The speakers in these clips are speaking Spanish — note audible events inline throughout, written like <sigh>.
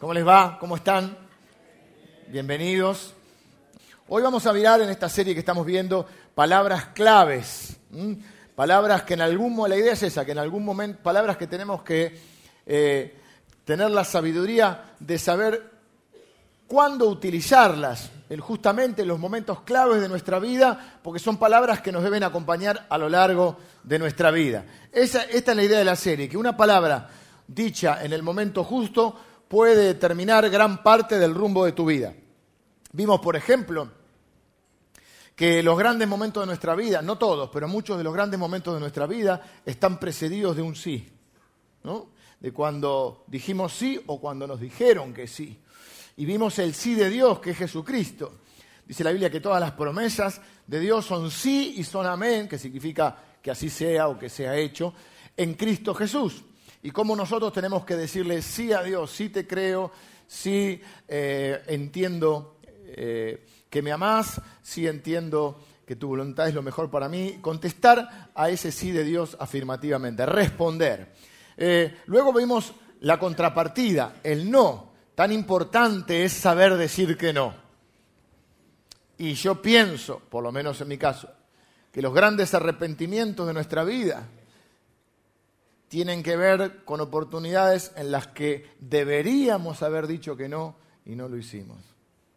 ¿Cómo les va? ¿Cómo están? Bienvenidos. Hoy vamos a mirar en esta serie que estamos viendo palabras claves. Palabras que en algún momento, la idea es esa, que en algún momento, palabras que tenemos que eh, tener la sabiduría de saber cuándo utilizarlas, justamente en los momentos claves de nuestra vida, porque son palabras que nos deben acompañar a lo largo de nuestra vida. esta es la idea de la serie, que una palabra dicha en el momento justo puede determinar gran parte del rumbo de tu vida. Vimos, por ejemplo, que los grandes momentos de nuestra vida, no todos, pero muchos de los grandes momentos de nuestra vida están precedidos de un sí, ¿no? De cuando dijimos sí o cuando nos dijeron que sí. Y vimos el sí de Dios, que es Jesucristo. Dice la Biblia que todas las promesas de Dios son sí y son amén, que significa que así sea o que sea hecho, en Cristo Jesús y cómo nosotros tenemos que decirle sí a Dios, sí te creo, sí eh, entiendo eh, que me amás, sí entiendo que tu voluntad es lo mejor para mí, contestar a ese sí de Dios afirmativamente, responder. Eh, luego vimos la contrapartida, el no. Tan importante es saber decir que no. Y yo pienso, por lo menos en mi caso, que los grandes arrepentimientos de nuestra vida tienen que ver con oportunidades en las que deberíamos haber dicho que no y no lo hicimos.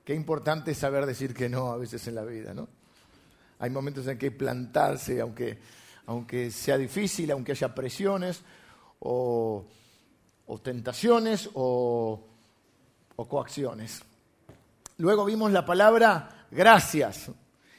Qué importante es saber decir que no a veces en la vida, ¿no? Hay momentos en que plantarse, aunque, aunque sea difícil, aunque haya presiones o, tentaciones o, coacciones. Luego vimos la palabra gracias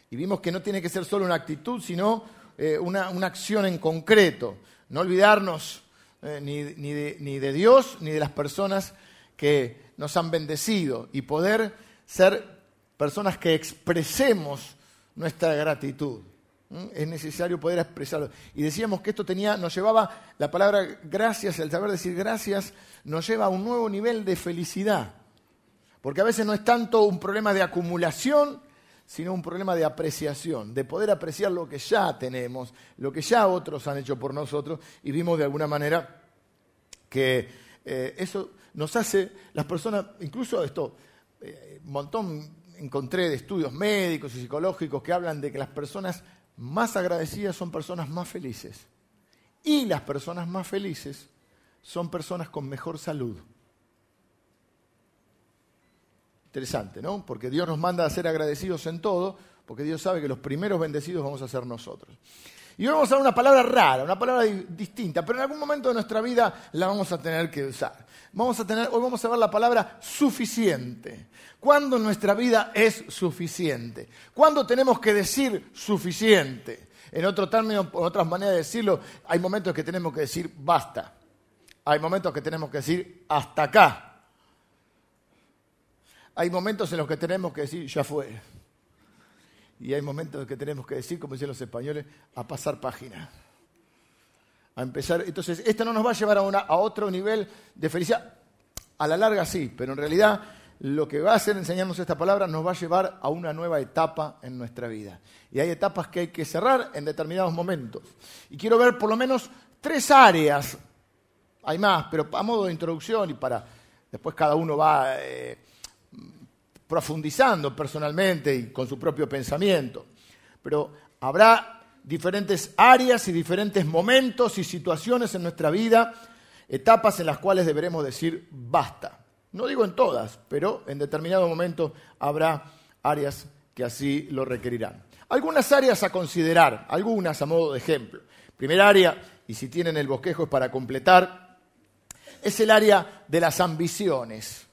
y vimos que no tiene que ser solo una actitud, sino eh, una, una acción en concreto. No olvidarnos eh, ni, de, Dios ni de las personas que nos han bendecido y poder ser personas que expresemos nuestra gratitud. Es necesario poder expresarlo. Y decíamos que esto tenía, nos llevaba, la palabra gracias, el saber decir gracias, nos lleva a un nuevo nivel de felicidad. Porque a veces no es tanto un problema de acumulación, sino un problema de apreciación, de poder apreciar lo que ya tenemos, lo que ya otros han hecho por nosotros, y vimos de alguna manera que eh, eso nos hace, las personas, incluso esto, eh, un montón encontré de estudios médicos y psicológicos que hablan de que las personas más agradecidas son personas más felices. Y las personas más felices son personas con mejor salud. Interesante, ¿no? Porque Dios nos manda a ser agradecidos en todo, porque Dios sabe que los primeros bendecidos vamos a ser nosotros. Y hoy vamos a usar una palabra rara, una palabra distinta, pero en algún momento de nuestra vida la vamos a tener que usar. Vamos a tener, hoy vamos a ver la palabra suficiente. ¿Cuándo nuestra vida es suficiente? ¿Cuándo tenemos que decir suficiente? En otro término, en otras maneras de decirlo, hay momentos que tenemos que decir basta. Hay momentos que tenemos que decir hasta acá. Hay momentos en los que tenemos que decir, ya fue. Y hay momentos en que tenemos que decir, como dicen los españoles, a pasar página. A empezar. Entonces, esto no nos va a llevar a, a otro nivel de felicidad. A la larga sí, pero en realidad lo que va a hacer enseñarnos esta palabra nos va a llevar a una nueva etapa en nuestra vida. Y hay etapas que hay que cerrar en determinados momentos. Y quiero ver por lo menos tres áreas. Hay más, pero a modo de introducción y para después cada uno va eh, profundizando personalmente y con su propio pensamiento. Pero habrá diferentes áreas y diferentes momentos y situaciones en nuestra vida, etapas en las cuales deberemos decir basta. No digo en todas, pero en determinado momento habrá áreas que así lo requerirán. Algunas áreas a considerar, algunas a modo de ejemplo. Primera área, y si tienen el bosquejo es para completar, es el área de las ambiciones.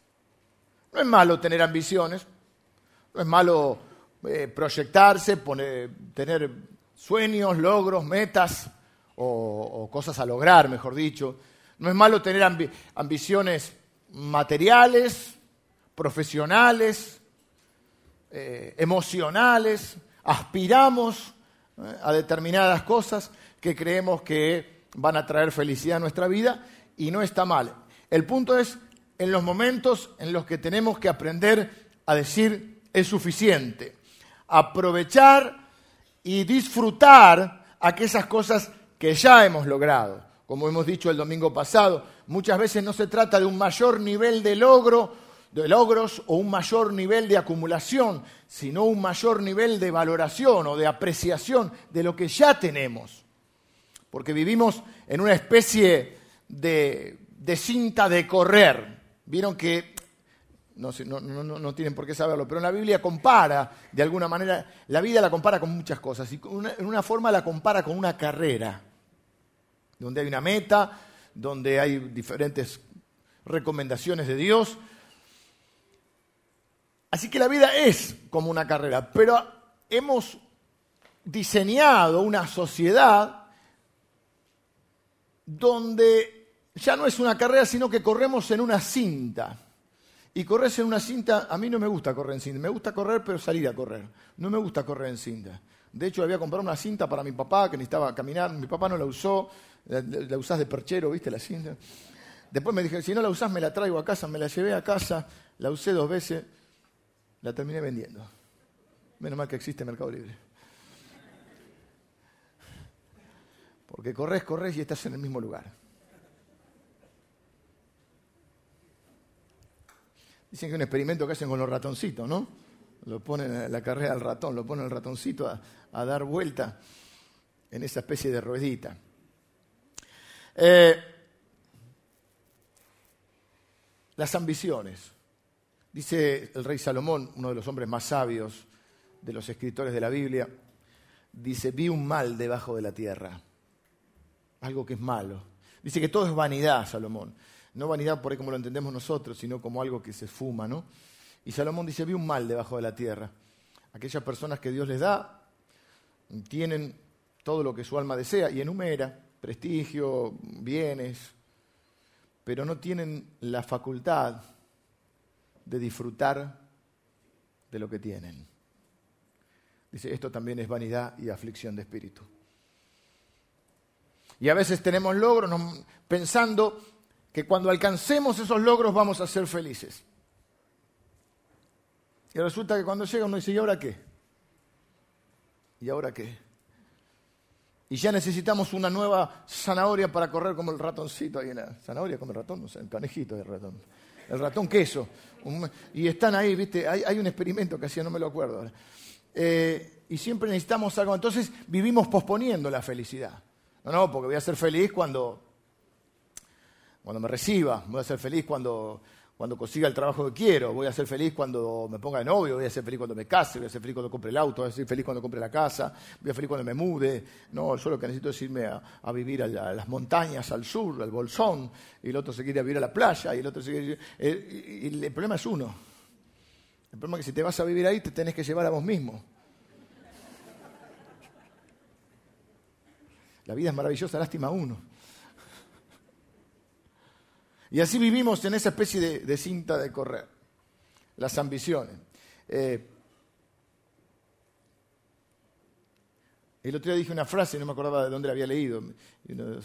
No es malo tener ambiciones, no es malo eh, proyectarse, tener sueños, logros, metas o, cosas a lograr, mejor dicho. No es malo tener ambiciones materiales, profesionales, eh, emocionales. Aspiramos eh, a determinadas cosas que creemos que van a traer felicidad a nuestra vida y no está mal. El punto es en los momentos en los que tenemos que aprender a decir es suficiente. Aprovechar y disfrutar aquellas cosas que ya hemos logrado. Como hemos dicho el domingo pasado, Muchas veces no se trata de un mayor nivel de logro, de logros o un mayor nivel de acumulación, sino un mayor nivel de valoración o de apreciación de lo que ya tenemos. Porque vivimos en una especie de, de cinta de correr. Vieron que no, tienen por qué saberlo, pero en la Biblia compara, de alguna manera, la vida la compara con muchas cosas, y en una forma la compara con una carrera, donde hay una meta, donde hay diferentes recomendaciones de Dios. Así que la vida es como una carrera, pero hemos diseñado una sociedad donde ya no es una carrera, sino que corremos en una cinta. Y correr en una cinta, a mí no me gusta correr en cinta, me gusta correr pero salir a correr, no me gusta correr en cinta. De hecho, había comprado una cinta para mi papá que necesitaba caminar, mi papá no la usó, la, usás de perchero, ¿viste la cinta? Después me dije, si no la usás me la traigo a casa, me la llevé a casa, la usé dos veces, la terminé vendiendo. Menos mal que existe Mercado Libre. Porque corres, corres y estás en el mismo lugar. Dicen que es un experimento que hacen con los ratoncitos, ¿no? Lo ponen en la carrera al ratón, lo ponen el ratoncito a, dar vuelta en esa especie de ruedita. Eh, las ambiciones. Dice el rey Salomón, uno de los hombres más sabios de los escritores de la Biblia, dice, vi un mal debajo de la tierra, algo que es malo. Dice que todo es vanidad, Salomón. No vanidad por ahí como lo entendemos nosotros, sino como algo que se fuma, ¿no? Y Salomón dice, vi un mal debajo de la tierra. Aquellas personas que Dios les da tienen todo lo que su alma desea y enumera, prestigio, bienes, pero no tienen la facultad de disfrutar de lo que tienen. Dice, esto también es vanidad y aflicción de espíritu. Y a veces tenemos logros pensando que cuando alcancemos esos logros vamos a ser felices. Y resulta que cuando llega uno dice, ¿y ahora qué? ¿Y ahora qué? Y ya necesitamos una nueva zanahoria para correr como el ratoncito ahí en la zanahoria, como el ratón, no sé, el canejito del ratón. El ratón queso. y están ahí, viste, hay, un experimento que hacía, no me lo acuerdo eh, y siempre necesitamos algo. Entonces vivimos posponiendo la felicidad. No, no, porque voy a ser feliz cuando cuando me reciba, voy a ser feliz cuando, cuando consiga el trabajo que quiero, voy a ser feliz cuando me ponga de novio, voy a ser feliz cuando me case, voy a ser feliz cuando compre el auto, voy a ser feliz cuando compre la casa, voy a ser feliz cuando me mude. No, yo lo que necesito es irme a, vivir a, las montañas, al sur, al Bolsón, y el otro se quiere vivir a la playa, y el otro se quiere... y el problema es uno. El problema es que si te vas a vivir ahí, te tenés que llevar a vos mismo. La vida es maravillosa, lástima uno. Y así vivimos en esa especie de, cinta de correr, las ambiciones. Eh, el otro día dije una frase, no me acordaba de dónde la había leído, y uno de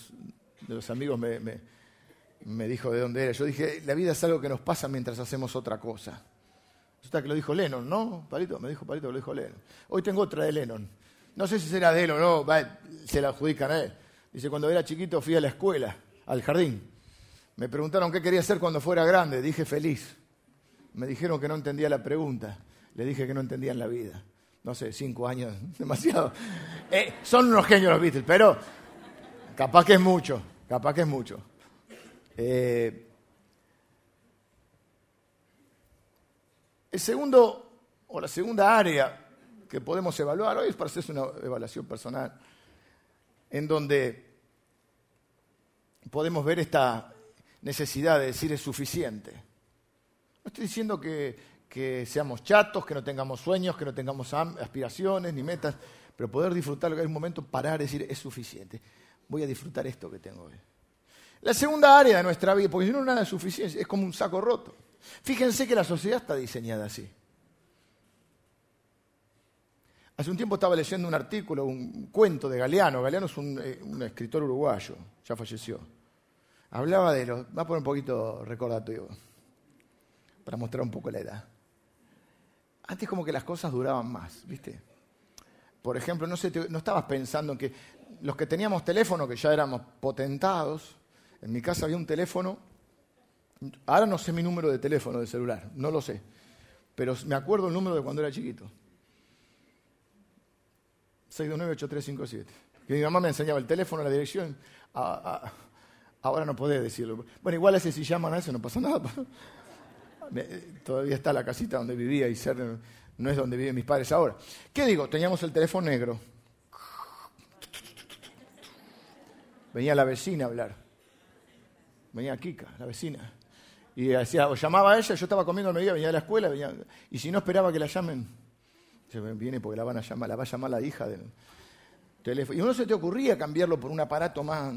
los, amigos me, dijo de dónde era. Yo dije, la vida es algo que nos pasa mientras hacemos otra cosa. Resulta que lo dijo Lennon, ¿no? Palito, me dijo Palito lo dijo Lennon. Hoy tengo otra de Lennon. No sé si será de él o no, se la adjudican a él. Dice, cuando era chiquito fui a la escuela, al jardín. Me preguntaron qué quería hacer cuando fuera grande. Dije feliz. Me dijeron que no entendía la pregunta. Le dije que no entendían la vida. No sé, cinco años, <laughs> demasiado. Eh, son unos genios los Beatles, pero capaz que es mucho. Capaz que es mucho. Eh, el segundo, o la segunda área que podemos evaluar hoy es para hacerse una evaluación personal, en donde podemos ver esta, necesidad de decir es suficiente. No estoy diciendo que, seamos chatos, que no tengamos sueños, que no tengamos aspiraciones ni metas, pero poder disfrutar lo que hay un momento, parar decir es suficiente. Voy a disfrutar esto que tengo hoy. La segunda área de nuestra vida, porque si no nada es suficiente, es como un saco roto. Fíjense que la sociedad está diseñada así. Hace un tiempo estaba leyendo un artículo, un cuento de Galeano. Galeano es un eh, escritor uruguayo, ya falleció hablaba de los... Va a poner un poquito recordatorio, para mostrar un poco la edad. Antes como que las cosas duraban más, ¿viste? Por ejemplo, no, sé, no estabas pensando en que los que teníamos teléfono, que ya éramos potentados, En mi casa había un teléfono, ahora no sé mi número de teléfono de celular, no lo sé, pero me acuerdo el número de cuando era chiquito. 629-8357. Que mi mamá me enseñaba el teléfono, la dirección. Ahora no podés decirlo. Bueno, igual ese si llaman a eso no pasa nada. <laughs> Todavía está la casita donde vivía y ser, no es donde viven mis padres ahora. ¿Qué digo? Teníamos el teléfono negro. Venía la vecina a hablar. Venía Kika, la vecina. Y decía, o llamaba a ella, yo estaba comiendo al mediodía, venía de la escuela, y si no esperaba que la llamen, se viene porque la van a llamar, la va a llamar la hija del teléfono. Y uno se te ocurría cambiarlo por un aparato más.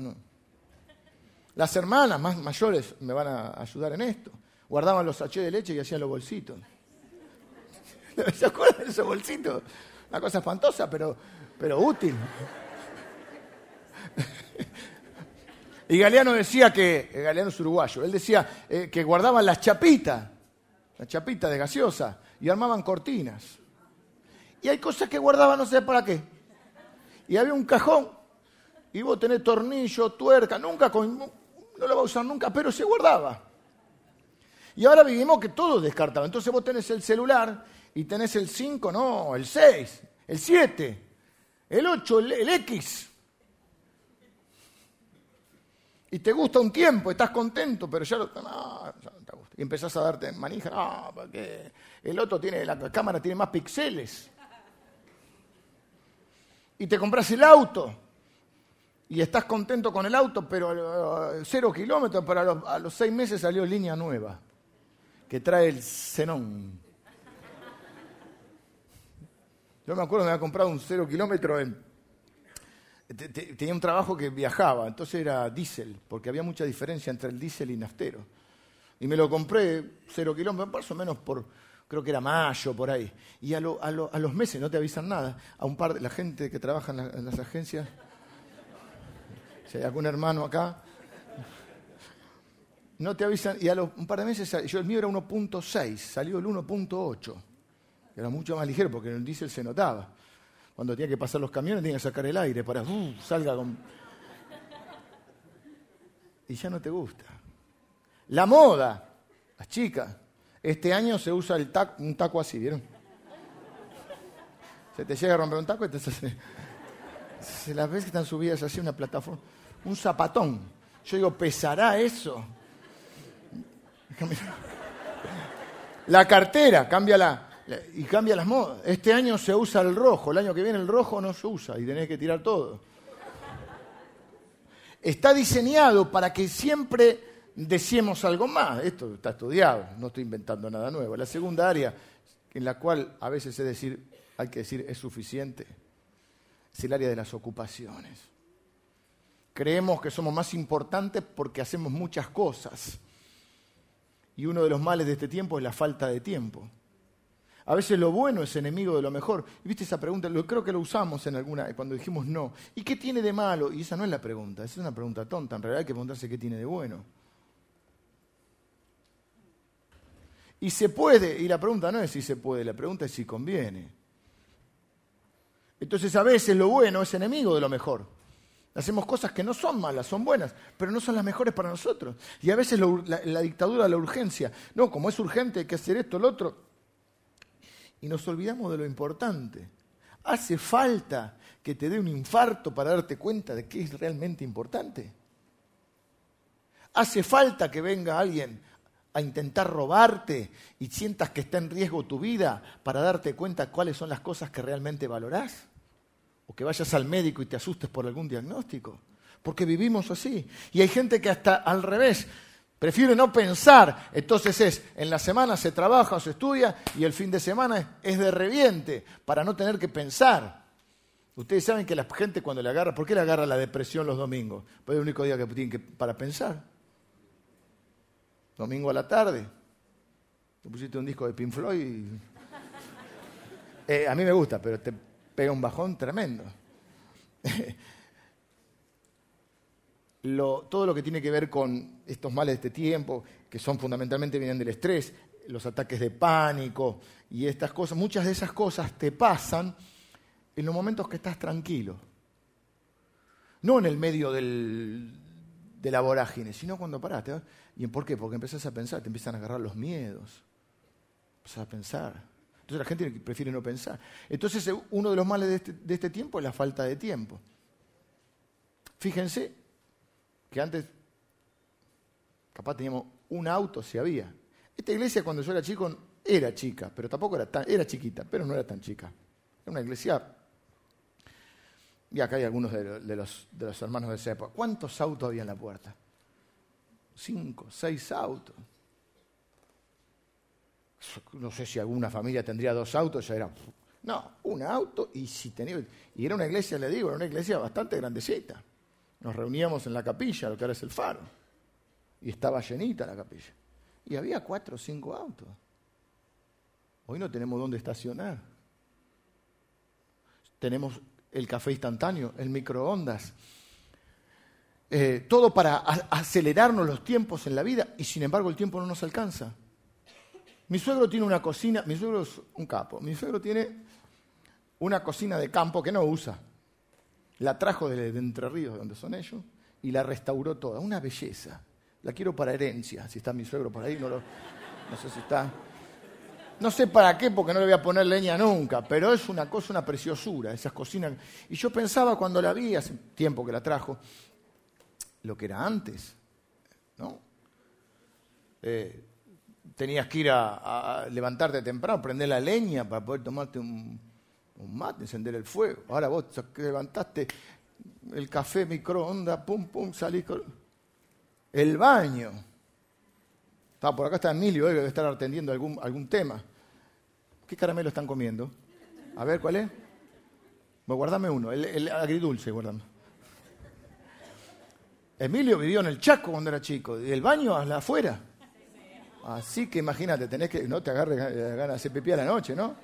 Las hermanas más mayores me van a ayudar en esto. Guardaban los sachets de leche y hacían los bolsitos. <laughs> ¿Se acuerdan de esos bolsitos? Una cosa espantosa, pero, pero útil. <laughs> Y Galeano decía que, Galeano es uruguayo, él decía eh, que guardaban las chapitas, las chapitas de gaseosa, y armaban cortinas. Y hay cosas que guardaban no sé para qué. Y había un cajón, y vos tenés tornillo, tuerca, nunca, con, no lo va a usar nunca, pero se guardaba. Y ahora vivimos que todo es. Entonces vos tenés el celular y tenés el 5, no, el 6, el 7, el 8, el X. Y te gusta un tiempo, estás contento, pero ya, no, te gusta. Y empezás a darte manija, no, porque el otro tiene, la cámara tiene más píxeles. Y te compras el auto. Y estás contento con el auto, pero uh, cero kilómetros, pero a los, seis meses salió línea nueva, que trae el Zenón. Yo me acuerdo me había comprado un cero kilómetro en tenía un trabajo que viajaba, entonces era diésel, porque había mucha diferencia entre el diésel y naftero. Y me lo compré cero kilómetros, más o menos por, creo que era mayo, por ahí. Y a, los meses, no te avisan nada, a un par de la gente que trabaja en, las agencias, si hay algún hermano acá, no te avisan, y a los, un par de meses, yo el mío era 1.6, salió el 1.8, era mucho más ligero porque en el diésel se notaba. Cuando tenía que pasar los camiones tenía que sacar el aire para uh, salga con... Y ya no te gusta. La moda, las chicas. Este año se usa el un taco así, ¿vieron? Se te llega a romper un taco y te se, las ves que están subidas así una plataforma. Un zapatón. Yo digo, ¿pesará eso? La cartera, cámbiala y cambia las modas. Este año se usa el rojo, el año que viene el rojo no se usa y tenés que tirar todo. Está diseñado para que siempre deseemos algo más. Esto está estudiado, no estoy inventando nada nuevo. La segunda área en la cual a veces es decir, hay que decir es suficiente, es el área de las ocupaciones. Creemos que somos más importantes porque hacemos muchas cosas. Y uno de los males de este tiempo es la falta de tiempo. A veces lo bueno es enemigo de lo mejor. ¿Viste esa pregunta? creo que lo usamos en alguna, cuando dijimos no. ¿Y qué tiene de malo? Y esa no es la pregunta, esa es una pregunta tonta. En realidad hay que preguntarse qué tiene de bueno. Y se puede, y la pregunta no es si se puede, la pregunta es si conviene. Entonces a veces lo bueno es enemigo de lo mejor. Hacemos cosas que no son malas, son buenas, pero no son las mejores para nosotros. Y a veces la, la, dictadura la urgencia, no, como es urgente hay que hacer esto, lo otro, y nos olvidamos de lo importante. Hace falta que te dé un infarto para darte cuenta de qué es realmente importante. Hace falta que venga alguien a intentar robarte y sientas que está en riesgo tu vida para darte cuenta cuáles son las cosas que realmente valorás. O que vayas al médico y te asustes por algún diagnóstico. Porque vivimos así. Y hay gente que hasta al revés Prefiere no pensar. Entonces es, en la semana se trabaja o se estudia y el fin de semana es de reviente para no tener que pensar. Ustedes saben que la gente cuando le agarra, ¿por qué le agarra la depresión los domingos? Pues es el único día que tienen que, para pensar. Domingo a la tarde. Te pusiste un disco de Pink Floyd. Eh, a mí me gusta, pero te pega un bajón tremendo. <laughs> todo lo que tiene que ver con estos males de este tiempo, que son fundamentalmente vienen del estrés, los ataques de pánico y estas cosas, muchas de esas cosas te pasan en los momentos que estás tranquilo. No en el medio del, de la vorágine, sino cuando paraste. ¿Y por qué? Porque empezás a pensar, te empiezan a agarrar los miedos. Empezás a pensar. Entonces la gente prefiere no pensar. Entonces eh, uno de los males de este, de este tiempo es la falta de tiempo. Fíjense que antes capaz teníamos un auto si había. Esta iglesia cuando yo era chico era chica, pero tampoco era tan, era chiquita, pero no era tan chica. Era una iglesia y acá hay algunos de, los, de los hermanos de esa época. ¿Cuántos autos había en la puerta? Cinco, seis autos. No sé si alguna familia tendría dos autos, ya era. No, un auto y si tenía. Y era una iglesia, le digo, era una iglesia bastante grandecita. Nos reuníamos en la capilla, lo que ahora es el faro. Y estaba llenita la capilla. Y había cuatro o cinco autos. Hoy no tenemos dónde estacionar. Tenemos el café instantáneo, el microondas. Eh, todo para acelerarnos los tiempos en la vida y sin embargo el tiempo no nos alcanza. Mi suegro tiene una cocina, mi suegro es un capo, mi suegro tiene una cocina de campo que no usa. La trajo de, Entre Ríos, de donde son ellos, y la restauró toda. Una belleza. La quiero para herencia. Si está mi suegro por ahí, no, no sé si está. No sé para qué, porque no le voy a poner leña nunca, pero es una cosa, una preciosura, esas cocinas. Y yo pensaba cuando la vi, hace tiempo que la trajo, lo que era antes, ¿no? Eh, tenías que ir a, levantarte temprano, prender la leña para poder tomarte un, mate, encender el fuego. Ahora vos levantaste el café, microondas, pum, pum, salís con... El baño. Está, por acá está Emilio, debe estar atendiendo algún, algún tema. ¿Qué caramelo están comiendo? A ver, ¿cuál es? Bueno, guardame uno, el, agridulce, guardame. Emilio vivió en el Chaco cuando era chico, y el baño afuera. Así que imagínate, tenés que, no te agarres ganas de hacer pipí a la noche, ¿no?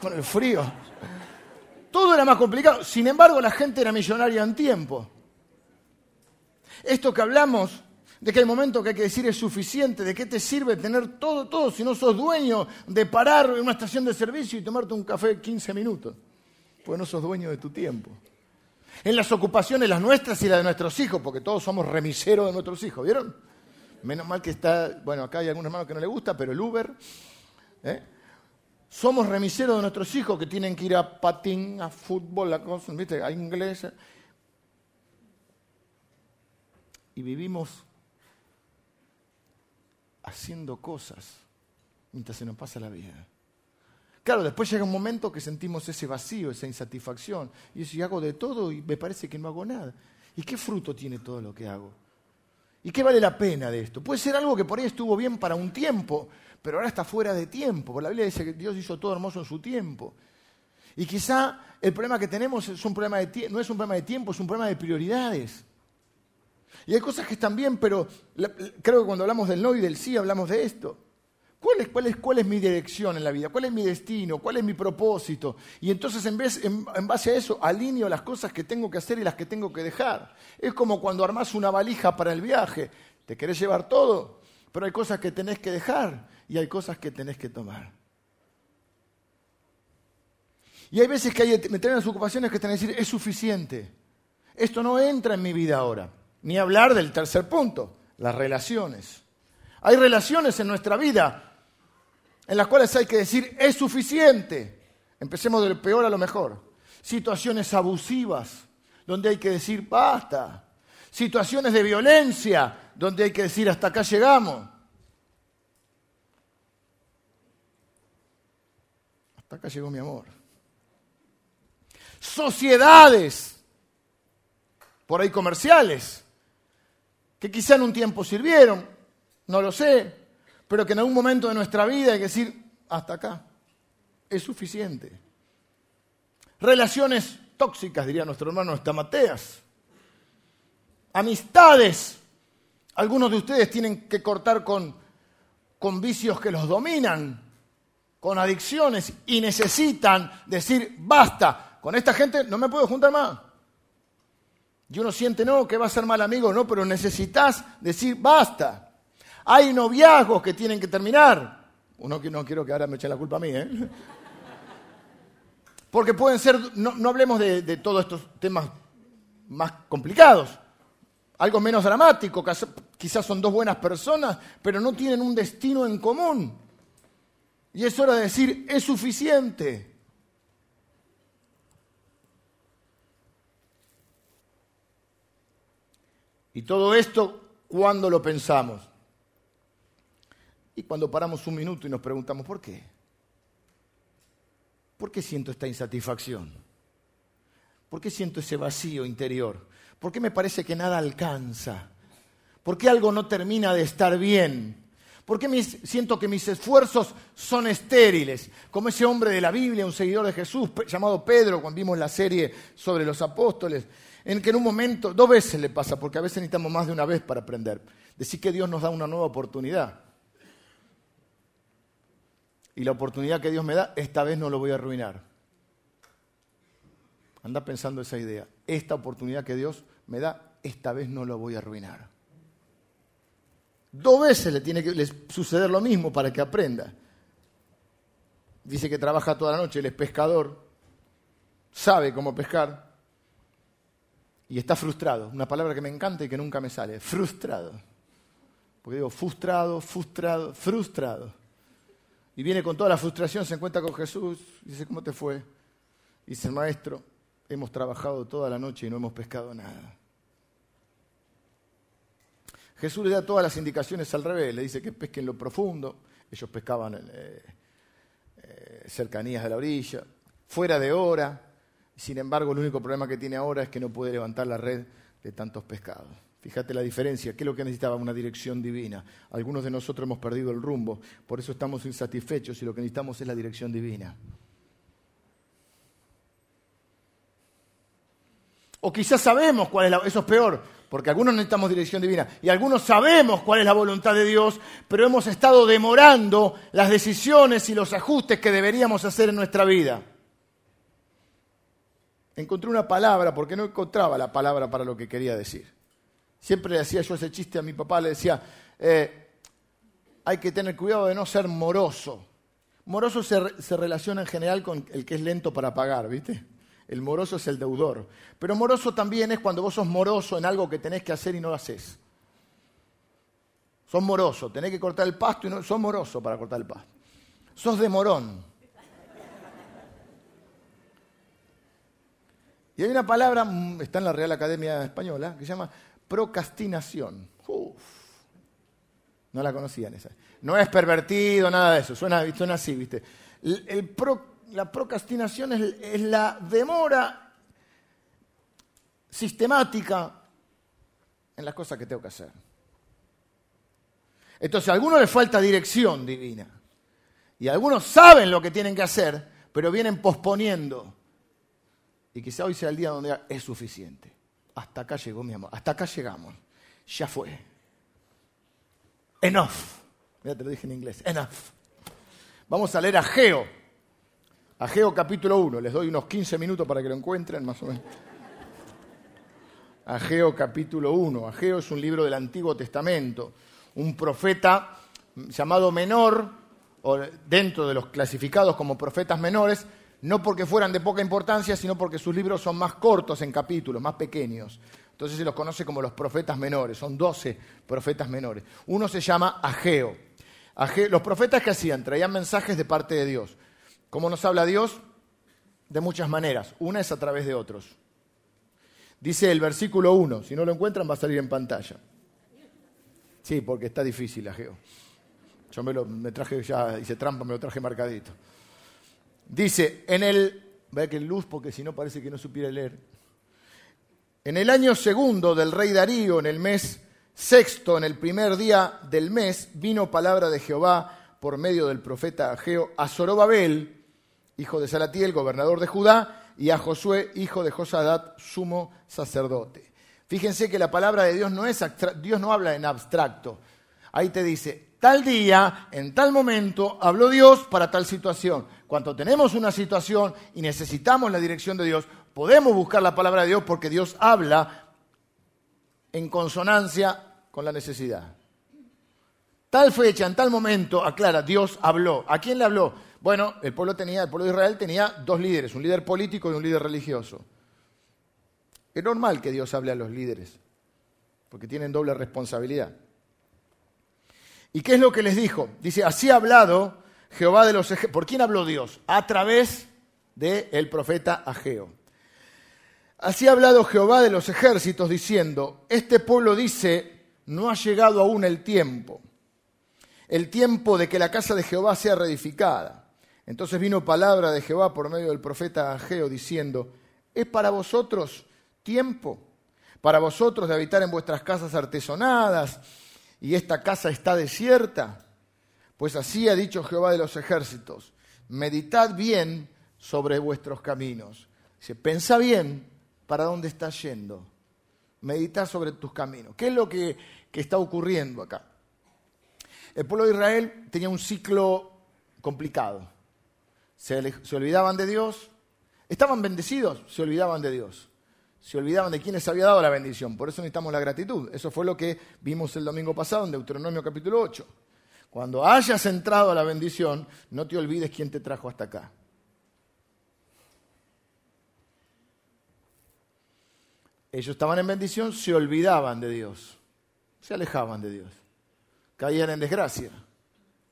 Con el frío. Todo era más complicado. Sin embargo, la gente era millonaria en tiempo. Esto que hablamos de que el momento que hay que decir es suficiente, de qué te sirve tener todo, todo, si no sos dueño de parar en una estación de servicio y tomarte un café 15 minutos, pues no sos dueño de tu tiempo. En las ocupaciones, las nuestras y las de nuestros hijos, porque todos somos remiseros de nuestros hijos, ¿vieron? Menos mal que está, bueno, acá hay algunos hermanos que no les gusta, pero el Uber, ¿eh? Somos remiseros de nuestros hijos que tienen que ir a patín, a fútbol, a, cosas, ¿viste? a inglés. Y vivimos haciendo cosas mientras se nos pasa la vida. Claro, después llega un momento que sentimos ese vacío, esa insatisfacción. Y si hago de todo y me parece que no hago nada. ¿Y qué fruto tiene todo lo que hago? ¿Y qué vale la pena de esto? Puede ser algo que por ahí estuvo bien para un tiempo, pero ahora está fuera de tiempo. Por la Biblia dice que Dios hizo todo hermoso en su tiempo. Y quizá el problema que tenemos es un problema de no es un problema de tiempo, es un problema de prioridades. Y hay cosas que están bien, pero creo que cuando hablamos del no y del sí hablamos de esto. ¿Cuál es, cuál, es, ¿Cuál es mi dirección en la vida? ¿Cuál es mi destino? ¿Cuál es mi propósito? Y entonces en, base a eso alineo las cosas que tengo que hacer y las que tengo que dejar. Es como cuando armás una valija para el viaje. Te querés llevar todo, pero hay cosas que tenés que dejar y hay cosas que tenés que tomar. Y hay veces que hay, las ocupaciones que tenés que decir, es suficiente. Esto no entra en mi vida ahora. Ni hablar del tercer punto, las relaciones. Hay relaciones en nuestra vida en las cuales hay que decir es suficiente. Empecemos del peor a lo mejor. Situaciones abusivas, donde hay que decir basta. Situaciones de violencia, donde hay que decir hasta acá llegamos. Hasta acá llegó mi amor. Sociedades, por ahí comerciales, que quizá en un tiempo sirvieron, no lo sé, pero que en algún momento de nuestra vida hay que decir, hasta acá, es suficiente. Relaciones tóxicas, diría nuestro hermano Estamateas. Amistades. Algunos de ustedes tienen que cortar con, con vicios que los dominan, con adicciones, y necesitan decir, basta, con esta gente no me puedo juntar más. Y uno siente, no, que va a ser mal amigo, no, pero necesitas decir basta. Hay noviazgos que tienen que terminar. Uno que no quiero que ahora me eche la culpa a mí, ¿eh? <laughs> Porque pueden ser, no, hablemos de, de, todos estos temas más complicados. Algo menos dramático, quizás son dos buenas personas, pero no tienen un destino en común. Y es hora de decir, es suficiente. Y todo esto, ¿cuándo lo pensamos? Y cuando paramos un minuto y nos preguntamos, ¿por qué? ¿Por qué siento esta insatisfacción? ¿Por qué siento ese vacío interior? ¿Por qué me parece que nada alcanza? ¿Por qué algo no termina de estar bien? ¿Por qué siento que mis esfuerzos son estériles? Como ese hombre de la Biblia, un seguidor de Jesús, llamado Pedro, cuando vimos la serie sobre los apóstoles, en que en un momento, dos veces le pasa, porque a veces necesitamos más de una vez para aprender, decir que Dios nos da una nueva oportunidad. Y la oportunidad que Dios me da, esta vez no lo voy a arruinar. Anda pensando esa idea. Esta oportunidad que Dios me da, esta vez no lo voy a arruinar. Dos veces le tiene que suceder lo mismo para que aprenda. Dice que trabaja toda la noche, él es pescador, sabe cómo pescar y está frustrado. Una palabra que me encanta y que nunca me sale. Frustrado. Porque digo frustrado, frustrado, frustrado. Y viene con toda la frustración, se encuentra con Jesús, dice, ¿cómo te fue? Dice, maestro, hemos trabajado toda la noche y no hemos pescado nada. Jesús le da todas las indicaciones al revés, le dice que pesquen lo profundo, ellos pescaban eh, eh, cercanías de la orilla, fuera de hora, sin embargo el único problema que tiene ahora es que no puede levantar la red de tantos pescados. Fíjate la diferencia, ¿qué es lo que necesitaba? Una dirección divina. Algunos de nosotros hemos perdido el rumbo, por eso estamos insatisfechos y lo que necesitamos es la dirección divina. O quizás sabemos cuál es la... Eso es peor, porque algunos necesitamos dirección divina y algunos sabemos cuál es la voluntad de Dios, pero hemos estado demorando las decisiones y los ajustes que deberíamos hacer en nuestra vida. Encontré una palabra porque no encontraba la palabra para lo que quería decir. Siempre le hacía yo ese chiste a mi papá, le decía, eh, hay que tener cuidado de no ser moroso. Moroso se, se relaciona en general con el que es lento para pagar, ¿viste? El moroso es el deudor. Pero moroso también es cuando vos sos moroso en algo que tenés que hacer y no lo haces. Sos moroso, tenés que cortar el pasto y no sos moroso para cortar el pasto. Sos de morón. Y hay una palabra, mm, está en la Real Academia Española, que se llama procrastinación. No la conocían esa. No es pervertido, nada de eso. Suena, así, ¿viste? El, pro, la procrastinación es, la demora sistemática en las cosas que tengo que hacer. Entonces a algunos les falta dirección divina. Y algunos saben lo que tienen que hacer, pero vienen posponiendo. Y quizá hoy sea el día donde es suficiente. Hasta acá llegó mi amor, hasta acá llegamos. Ya fue. Enough. Mira, te lo dije en inglés. Enough. Vamos a leer a Geo Ageo capítulo 1, les doy unos 15 minutos para que lo encuentren, más o menos. Ageo capítulo 1. Ageo es un libro del Antiguo Testamento, un profeta llamado menor, o dentro de los clasificados como profetas menores, no porque fueran de poca importancia, sino porque sus libros son más cortos en capítulos, más pequeños. Entonces se los conoce como los profetas menores, son 12 profetas menores. Uno se llama Ageo. Los profetas que hacían, traían mensajes de parte de Dios. ¿Cómo nos habla Dios? De muchas maneras. Una es a través de otros. Dice el versículo 1, si no lo encuentran va a salir en pantalla. Sí, porque está difícil, Ageo. Yo me, lo, me traje ya, hice trampa, me lo traje marcadito. Dice, en el, vea que luz porque si no parece que no supiera leer. En el año segundo del rey Darío, en el mes sexto, en el primer día del mes, vino palabra de Jehová por medio del profeta Ageo a Zorobabel, hijo de Salatiel, gobernador de Judá, y a Josué, hijo de Josadat, sumo sacerdote. Fíjense que la palabra de Dios no es Dios no habla en abstracto. Ahí te dice, tal día, en tal momento, habló Dios para tal situación. Cuando tenemos una situación y necesitamos la dirección de Dios, podemos buscar la palabra de Dios porque Dios habla en consonancia con la necesidad. Tal fecha, en tal momento, aclara, Dios habló. ¿A quién le habló? Bueno, el pueblo, tenía, el pueblo de Israel tenía dos líderes, un líder político y un líder religioso. Es normal que Dios hable a los líderes, porque tienen doble responsabilidad. ¿Y qué es lo que les dijo? Dice, así ha hablado Jehová de los ejércitos. ¿Por quién habló Dios? A través del profeta Ageo. Así ha hablado Jehová de los ejércitos diciendo, este pueblo dice, no ha llegado aún el tiempo, el tiempo de que la casa de Jehová sea reedificada. Entonces vino palabra de Jehová por medio del profeta Ageo diciendo, ¿es para vosotros tiempo? Para vosotros de habitar en vuestras casas artesonadas y esta casa está desierta. Pues así ha dicho Jehová de los ejércitos, meditad bien sobre vuestros caminos. Dice, pensa bien para dónde estás yendo. Medita sobre tus caminos. ¿Qué es lo que, está ocurriendo acá? El pueblo de Israel tenía un ciclo complicado. Se, olvidaban de Dios. Estaban bendecidos, se olvidaban de Dios. Se olvidaban de quién había dado la bendición. Por eso necesitamos la gratitud. Eso fue lo que vimos el domingo pasado en Deuteronomio capítulo 8. Cuando hayas entrado a la bendición, no te olvides quién te trajo hasta acá. Ellos estaban en bendición, se olvidaban de Dios, se alejaban de Dios, caían en desgracia,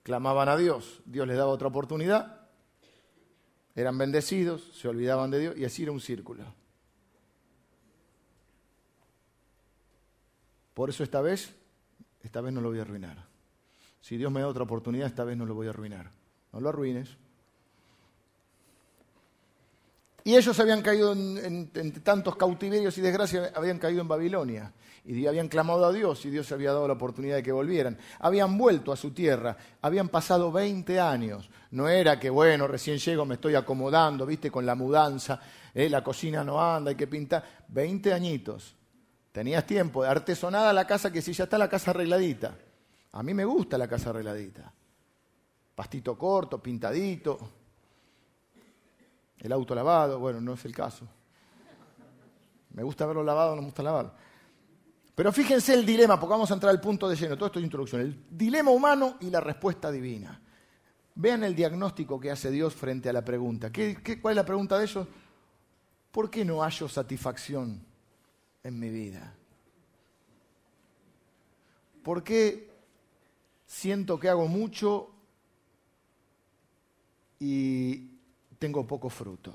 clamaban a Dios, Dios les daba otra oportunidad, eran bendecidos, se olvidaban de Dios y así era un círculo. Por eso esta vez, esta vez no lo voy a arruinar. Si Dios me da otra oportunidad, esta vez no lo voy a arruinar. No lo arruines, y ellos habían caído en, tantos cautiverios y desgracias, habían caído en Babilonia. Y habían clamado a Dios y Dios había dado la oportunidad de que volvieran. Habían vuelto a su tierra, habían pasado 20 años. No era que, bueno, recién llego, me estoy acomodando, viste, con la mudanza, eh, la cocina no anda, hay que pintar. 20 añitos. Tenías tiempo de artesonada la casa que si ya está la casa arregladita. A mí me gusta la casa arregladita. Pastito corto, pintadito el auto lavado, bueno, no es el caso. Me gusta verlo lavado, no me gusta lavarlo. Pero fíjense el dilema, porque vamos a entrar al punto de lleno, todo esto es introducción, el dilema humano y la respuesta divina. Vean el diagnóstico que hace Dios frente a la pregunta. ¿Qué, cuál es la pregunta de ellos? ¿Por qué no hallo satisfacción en mi vida? ¿Por qué siento que hago mucho y tengo poco fruto.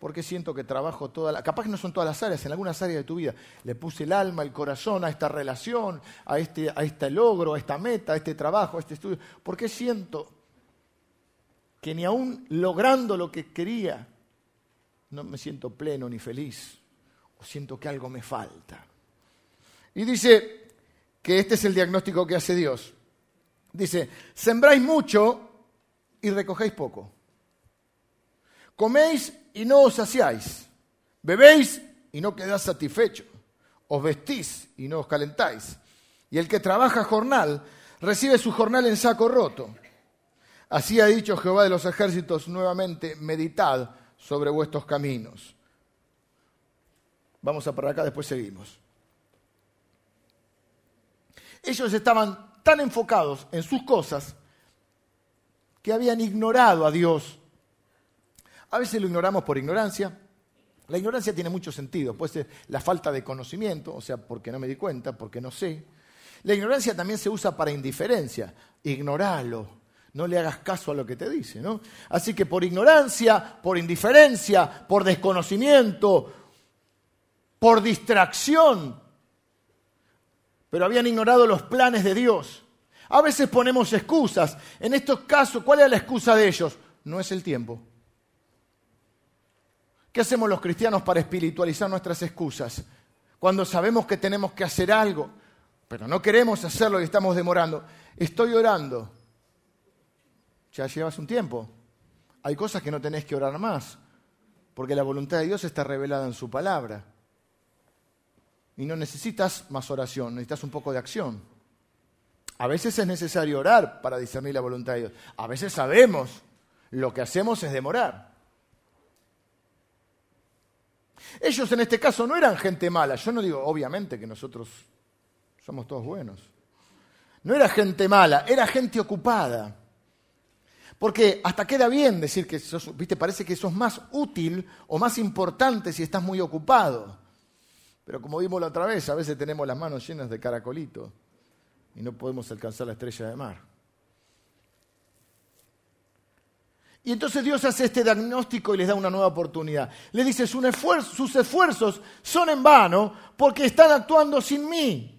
Porque siento que trabajo toda la... Capaz que no son todas las áreas, en algunas áreas de tu vida. Le puse el alma, el corazón a esta relación, a este, a este logro, a esta meta, a este trabajo, a este estudio. Porque siento que ni aún logrando lo que quería, no me siento pleno ni feliz. Siento que algo me falta. Y dice que este es el diagnóstico que hace Dios. Dice, sembráis mucho y recogéis poco. Coméis y no os saciáis. Bebéis y no quedáis satisfechos. Os vestís y no os calentáis. Y el que trabaja jornal recibe su jornal en saco roto. Así ha dicho Jehová de los ejércitos nuevamente, meditad sobre vuestros caminos. Vamos a para acá, después seguimos. Ellos estaban tan enfocados en sus cosas que habían ignorado a Dios a veces lo ignoramos por ignorancia. La ignorancia tiene mucho sentido. Puede ser la falta de conocimiento, o sea, porque no me di cuenta, porque no sé. La ignorancia también se usa para indiferencia. Ignoralo. No le hagas caso a lo que te dice, ¿no? Así que por ignorancia, por indiferencia, por desconocimiento, por distracción, pero habían ignorado los planes de Dios. A veces ponemos excusas. En estos casos, ¿cuál es la excusa de ellos? No es el tiempo. ¿Qué hacemos los cristianos para espiritualizar nuestras excusas? Cuando sabemos que tenemos que hacer algo, pero no queremos hacerlo y estamos demorando. Estoy orando. Ya llevas un tiempo. Hay cosas que no tenés que orar más, porque la voluntad de Dios está revelada en su palabra. Y no necesitas más oración, necesitas un poco de acción. A veces es necesario orar para discernir la voluntad de Dios. A veces sabemos, lo que hacemos es demorar. Ellos en este caso no eran gente mala. Yo no digo, obviamente, que nosotros somos todos buenos. No era gente mala, era gente ocupada. Porque hasta queda bien decir que sos, viste, parece que sos más útil o más importante si estás muy ocupado. Pero como vimos la otra vez, a veces tenemos las manos llenas de caracolitos y no podemos alcanzar la estrella de mar. Y entonces Dios hace este diagnóstico y les da una nueva oportunidad. Le dice, sus esfuerzos son en vano porque están actuando sin mí.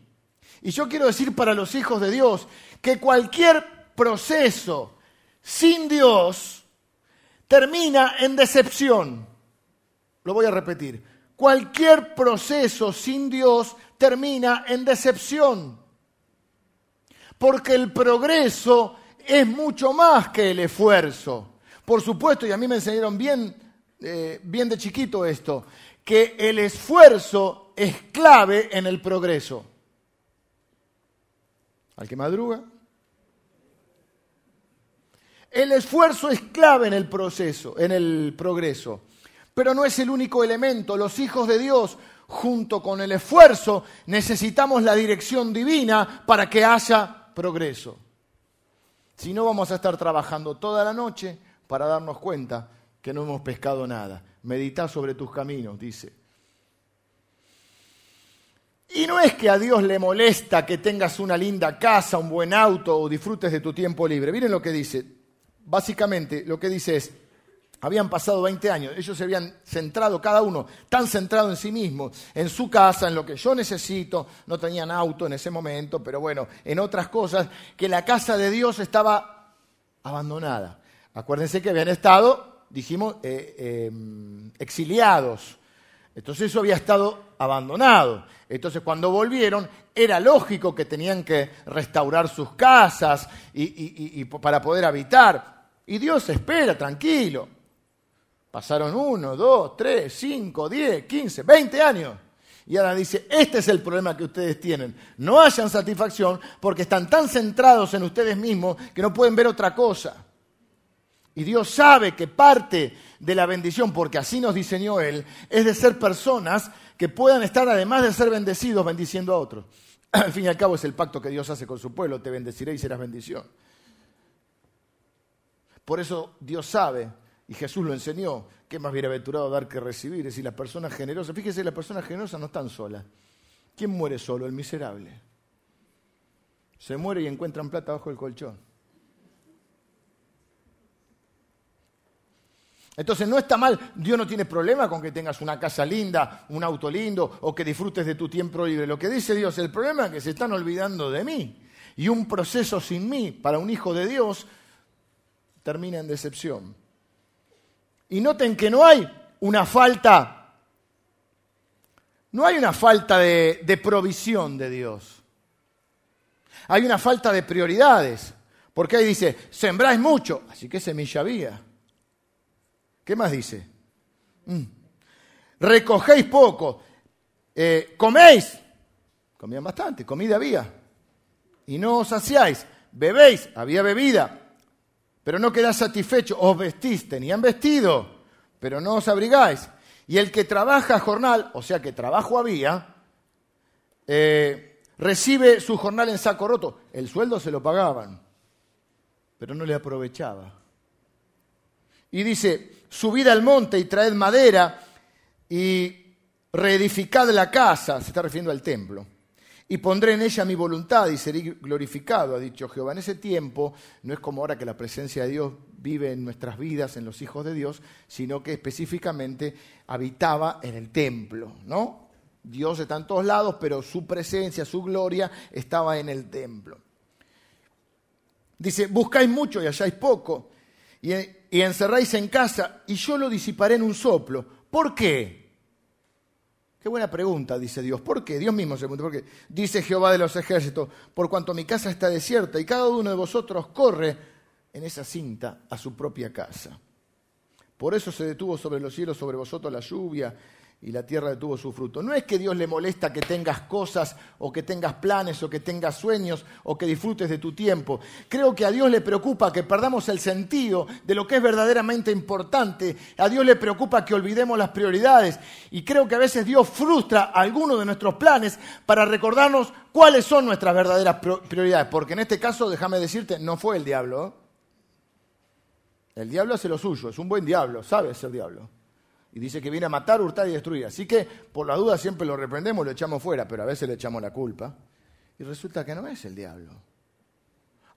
Y yo quiero decir para los hijos de Dios que cualquier proceso sin Dios termina en decepción. Lo voy a repetir. Cualquier proceso sin Dios termina en decepción. Porque el progreso es mucho más que el esfuerzo. Por supuesto, y a mí me enseñaron bien, eh, bien de chiquito esto, que el esfuerzo es clave en el progreso. Al que madruga. El esfuerzo es clave en el proceso, en el progreso. Pero no es el único elemento. Los hijos de Dios, junto con el esfuerzo, necesitamos la dirección divina para que haya progreso. Si no, vamos a estar trabajando toda la noche para darnos cuenta que no hemos pescado nada. Medita sobre tus caminos, dice. Y no es que a Dios le molesta que tengas una linda casa, un buen auto o disfrutes de tu tiempo libre. Miren lo que dice. Básicamente lo que dice es, habían pasado 20 años, ellos se habían centrado, cada uno tan centrado en sí mismo, en su casa, en lo que yo necesito, no tenían auto en ese momento, pero bueno, en otras cosas, que la casa de Dios estaba abandonada. Acuérdense que habían estado, dijimos, eh, em, exiliados. Entonces eso había estado abandonado. Entonces cuando volvieron era lógico que tenían que restaurar sus casas y, para poder habitar. Y Dios espera, tranquilo. Pasaron uno, dos, tres, cinco, diez, quince, veinte años. Y ahora dice, este es el problema que ustedes tienen. No hayan satisfacción porque están tan centrados en ustedes mismos que no pueden ver otra cosa. Y Dios sabe que parte de la bendición, porque así nos diseñó Él, es de ser personas que puedan estar, además de ser bendecidos, bendiciendo a otros. <clears throat> Al fin y al cabo es el pacto que Dios hace con su pueblo, te bendeciré y serás bendición. Por eso Dios sabe, y Jesús lo enseñó, es más bienaventurado dar que recibir. Es decir, las personas generosas, fíjese, las personas generosas no están solas. ¿Quién muere solo? El miserable. Se muere y encuentran plata bajo el colchón. Entonces no está mal, Dios no tiene problema con que tengas una casa linda, un auto lindo o que disfrutes de tu tiempo libre. Lo que dice Dios, el problema es que se están olvidando de mí. Y un proceso sin mí para un hijo de Dios termina en decepción. Y noten que no hay una falta, no hay una falta de, provisión de Dios. Hay una falta de prioridades. Porque ahí dice, sembráis mucho, así que semilla había. ¿Qué más dice? Mm. Recogéis poco. Eh, coméis. Comían bastante, comida había. Y no os saciáis. Bebéis, había bebida. Pero no quedáis satisfechos. Os vestís, tenían vestido. Pero no os abrigáis. Y el que trabaja jornal, o sea que trabajo había, eh, recibe su jornal en saco roto. El sueldo se lo pagaban, pero no le aprovechaba. Y dice, subid al monte y traed madera y reedificad la casa, se está refiriendo al templo, y pondré en ella mi voluntad y seré glorificado, ha dicho Jehová. En ese tiempo no es como ahora que la presencia de Dios vive en nuestras vidas, en los hijos de Dios, sino que específicamente habitaba en el templo, ¿no? Dios está en todos lados, pero su presencia, su gloria estaba en el templo. Dice, buscáis mucho y halláis poco, y y encerráis en casa y yo lo disiparé en un soplo. ¿Por qué? Qué buena pregunta, dice Dios. ¿Por qué? Dios mismo se pregunta. ¿Por qué? Dice Jehová de los ejércitos, por cuanto mi casa está desierta y cada uno de vosotros corre en esa cinta a su propia casa. Por eso se detuvo sobre los cielos, sobre vosotros la lluvia y la tierra tuvo su fruto. No es que Dios le molesta que tengas cosas o que tengas planes o que tengas sueños o que disfrutes de tu tiempo. Creo que a Dios le preocupa que perdamos el sentido de lo que es verdaderamente importante. A Dios le preocupa que olvidemos las prioridades. Y creo que a veces Dios frustra algunos de nuestros planes para recordarnos cuáles son nuestras verdaderas prioridades. Porque en este caso, déjame decirte, no fue el diablo. El diablo hace lo suyo, es un buen diablo, sabe ser diablo Y dice que viene a matar, hurtar y destruir. Así que, por la duda, siempre lo reprendemos, lo echamos fuera, pero a veces le echamos la culpa. Y resulta que no es el diablo.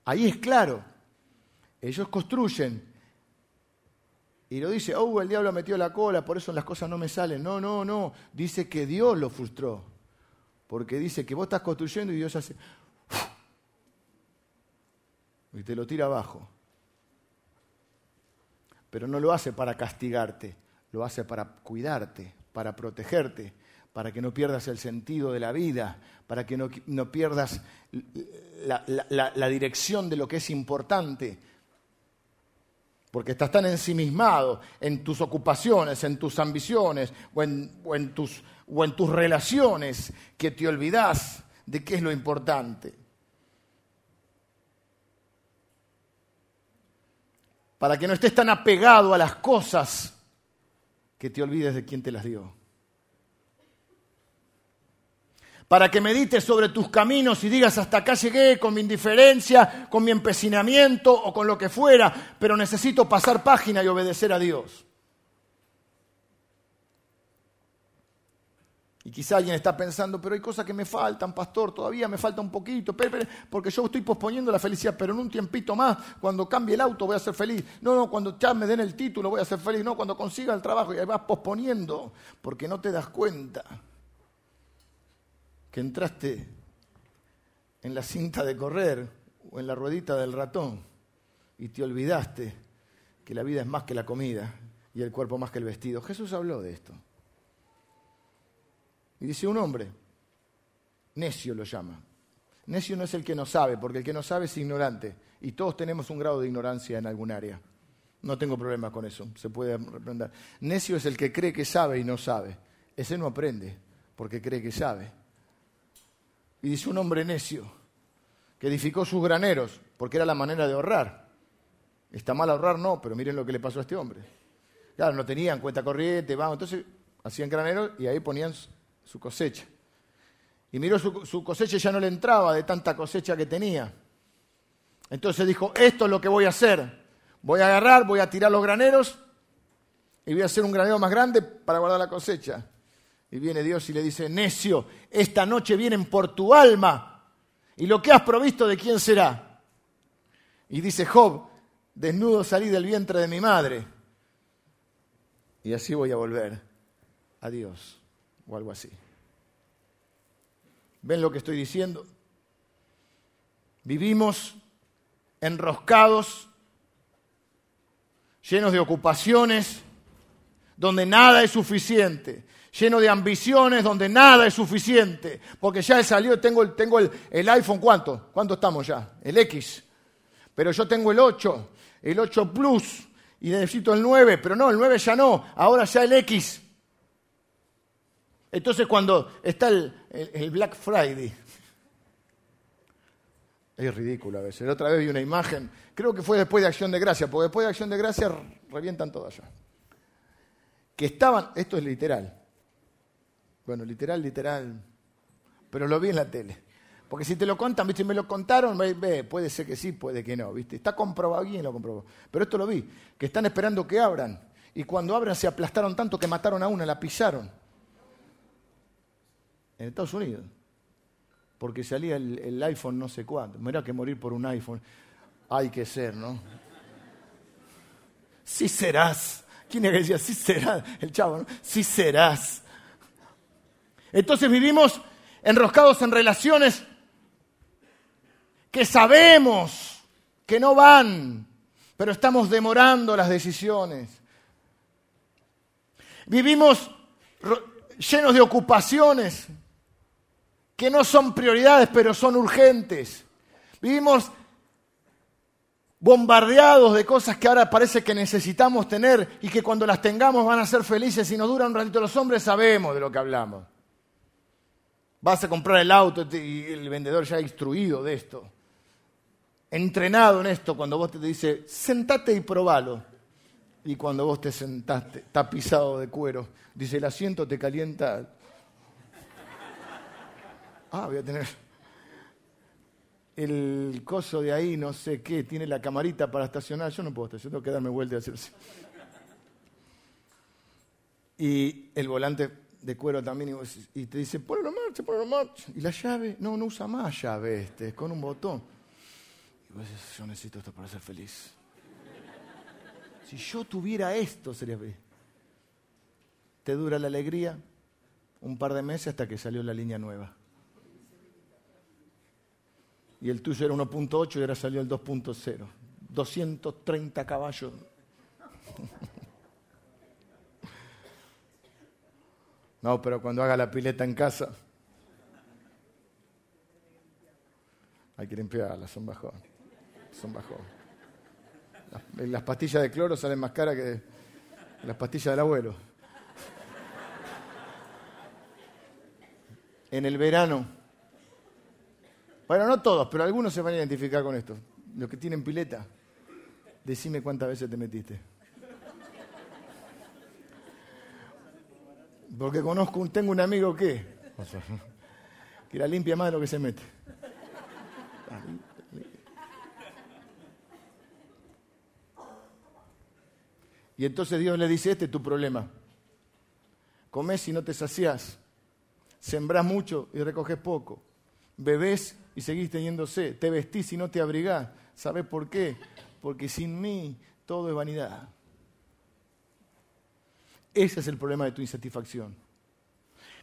Ahí es claro. Ellos construyen. Y lo dice, oh, el diablo metió la cola, por eso las cosas no me salen. No, no, no. Dice que Dios lo frustró. Porque dice que vos estás construyendo y Dios hace... Y te lo tira abajo. Pero no lo hace para castigarte lo hace para cuidarte, para protegerte, para que no pierdas el sentido de la vida, para que no, pierdas la, dirección de lo que es importante, porque estás tan ensimismado en tus ocupaciones, en tus ambiciones o en, tus, o en tus relaciones que te olvidas de qué es lo importante. Para que no estés tan apegado a las cosas que te olvides de quién te las dio. Para que medites sobre tus caminos y digas hasta acá llegué con mi indiferencia, con mi empecinamiento o con lo que fuera, pero necesito pasar página y obedecer a Dios. Y quizá alguien está pensando, pero hay cosas que me faltan, pastor, todavía me falta un poquito, porque yo estoy posponiendo la felicidad, pero en un tiempito más, cuando cambie el auto voy a ser feliz. No, no, cuando ya me den el título voy a ser feliz. No, cuando consiga el trabajo y ahí vas posponiendo, porque no te das cuenta que entraste en la cinta de correr o en la ruedita del ratón y te olvidaste que la vida es más que la comida y el cuerpo más que el vestido. Jesús habló de esto. Y dice un hombre, necio lo llama. Necio no es el que no sabe, porque el que no sabe es ignorante. Y todos tenemos un grado de ignorancia en algún área. No tengo problema con eso, se puede reprender. Necio es el que cree que sabe y no sabe. Ese no aprende, porque cree que sabe. Y dice un hombre necio, que edificó sus graneros, porque era la manera de ahorrar. Está mal ahorrar, no, pero miren lo que le pasó a este hombre. Claro, no tenían cuenta corriente, vamos, entonces hacían graneros y ahí ponían su cosecha. Y miró su, cosecha y ya no le entraba de tanta cosecha que tenía. Entonces dijo, esto es lo que voy a hacer. Voy a agarrar, voy a tirar los graneros y voy a hacer un granero más grande para guardar la cosecha. Y viene Dios y le dice, necio, esta noche vienen por tu alma y lo que has provisto de quién será. Y dice Job, desnudo salí del vientre de mi madre y así voy a volver a Dios o algo así. ¿Ven lo que estoy diciendo? Vivimos enroscados, llenos de ocupaciones, donde nada es suficiente, llenos de ambiciones, donde nada es suficiente, porque ya he salido, tengo, el, tengo el, el iPhone, ¿cuánto? ¿Cuánto estamos ya? El X. Pero yo tengo el 8, el 8 Plus, y necesito el 9, pero no, el 9 ya no, ahora ya el X. Entonces cuando está el, Black Friday, es ridículo a veces. La otra vez vi una imagen, creo que fue después de Acción de Gracia, porque después de Acción de Gracia revientan todo allá. Que estaban, esto es literal, bueno, literal, literal, pero lo vi en la tele. Porque si te lo contan, ¿viste? Me lo contaron, puede ser que sí, puede que no, ¿viste? Está comprobado, alguien lo comprobó. Pero esto lo vi, que están esperando que abran. Y cuando abran se aplastaron tanto que mataron a una, la pisaron en Estados Unidos. Porque salía el, iPhone no sé cuánto. Mira que morir por un iPhone. Hay que ser, ¿no? Sí serás. ¿Quién es que decía? Sí serás. El chavo, ¿no? Sí serás. Entonces vivimos enroscados en relaciones que sabemos que no van, pero estamos demorando las decisiones. Vivimos llenos de ocupaciones que no son prioridades, pero son urgentes. Vivimos bombardeados de cosas que ahora parece que necesitamos tener y que cuando las tengamos van a ser felices y nos duran un ratito. Los hombres sabemos de lo que hablamos. Vas a comprar el auto y el vendedor ya ha instruido de esto. Entrenado en esto, cuando vos te dice, sentate y probalo. Y cuando vos te sentaste, tapizado de cuero, dice, el asiento te calienta Ah, voy a tener el coso de ahí, no sé qué, tiene la camarita para estacionar. Yo no puedo estacionar, tengo que darme vuelta y hacer. Y el volante de cuero también, y, te dice, ponlo en marcha, ponlo en marcha. Y la llave, no, no usa más llave este, es con un botón. Y vos dices, yo necesito esto para ser feliz. Si yo tuviera esto, sería feliz. Te dura la alegría un par de meses hasta que salió la línea nueva. Y el tuyo era 1.8 y ahora salió el 2.0. 230 caballos. <laughs> No, pero cuando haga la pileta en casa, hay que limpiarla, son bajón. Son bajón. Las, las pastillas de cloro salen más caras que las pastillas del abuelo. En el verano, bueno, no todos, pero algunos se van a identificar con esto. Los que tienen pileta, decime cuántas veces te metiste. Porque conozco, tengo un amigo que, que la limpia más de lo que se mete. Y entonces Dios le dice, este es tu problema. Comés y no te saciás. Sembrás mucho y recoges poco. Bebés y seguís teniendo sed. Te vestís y no te abrigás. ¿Sabes por qué? Porque sin mí todo es vanidad. Ese es el problema de tu insatisfacción.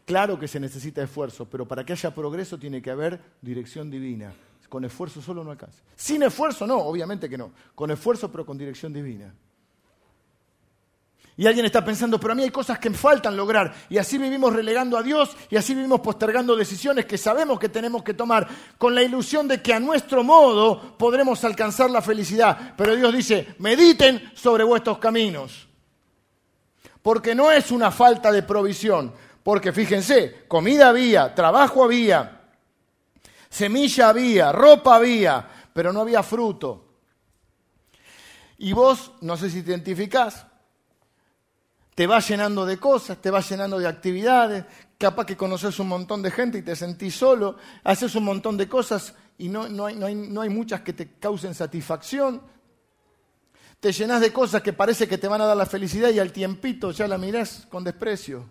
Claro que se necesita esfuerzo, pero para que haya progreso tiene que haber dirección divina. Con esfuerzo solo no alcanza. Sin esfuerzo no, obviamente que no. Con esfuerzo pero con dirección divina. Y alguien está pensando, pero a mí hay cosas que me faltan lograr. Y así vivimos relegando a Dios y así vivimos postergando decisiones que sabemos que tenemos que tomar con la ilusión de que a nuestro modo podremos alcanzar la felicidad. Pero Dios dice, mediten sobre vuestros caminos porque no es una falta de provisión, porque fíjense, comida había, trabajo había, semilla había, ropa había, pero no había fruto. Y vos, no sé si te identificás, te vas llenando de cosas, te vas llenando de actividades, capaz que conoces un montón de gente y te sentís solo, haces un montón de cosas y no, no, hay, no, hay, no hay muchas que te causen satisfacción, te llenas de cosas que parece que te van a dar la felicidad y al tiempito ya la mirás con desprecio.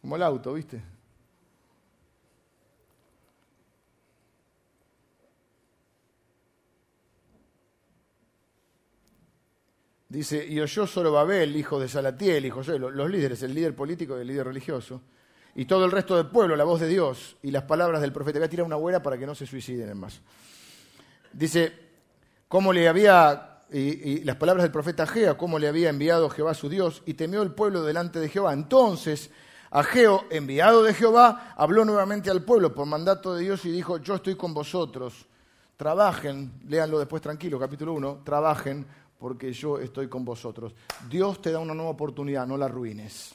Como el auto, ¿viste? Dice, y oyó Babel, hijo de Salatiel, hijo de los líderes, el líder político y el líder religioso, y todo el resto del pueblo, la voz de Dios y las palabras del profeta. Voy a tirar una buena para que no se suiciden en más. Dice, cómo le había y, las palabras del profeta Ageo, cómo le había enviado Jehová su Dios, y temió el pueblo delante de Jehová. Entonces, Ageo, enviado de Jehová, habló nuevamente al pueblo por mandato de Dios y dijo, yo estoy con vosotros, trabajen, léanlo después tranquilo, capítulo 1, trabajen porque yo estoy con vosotros. Dios te da una nueva oportunidad, no la arruines.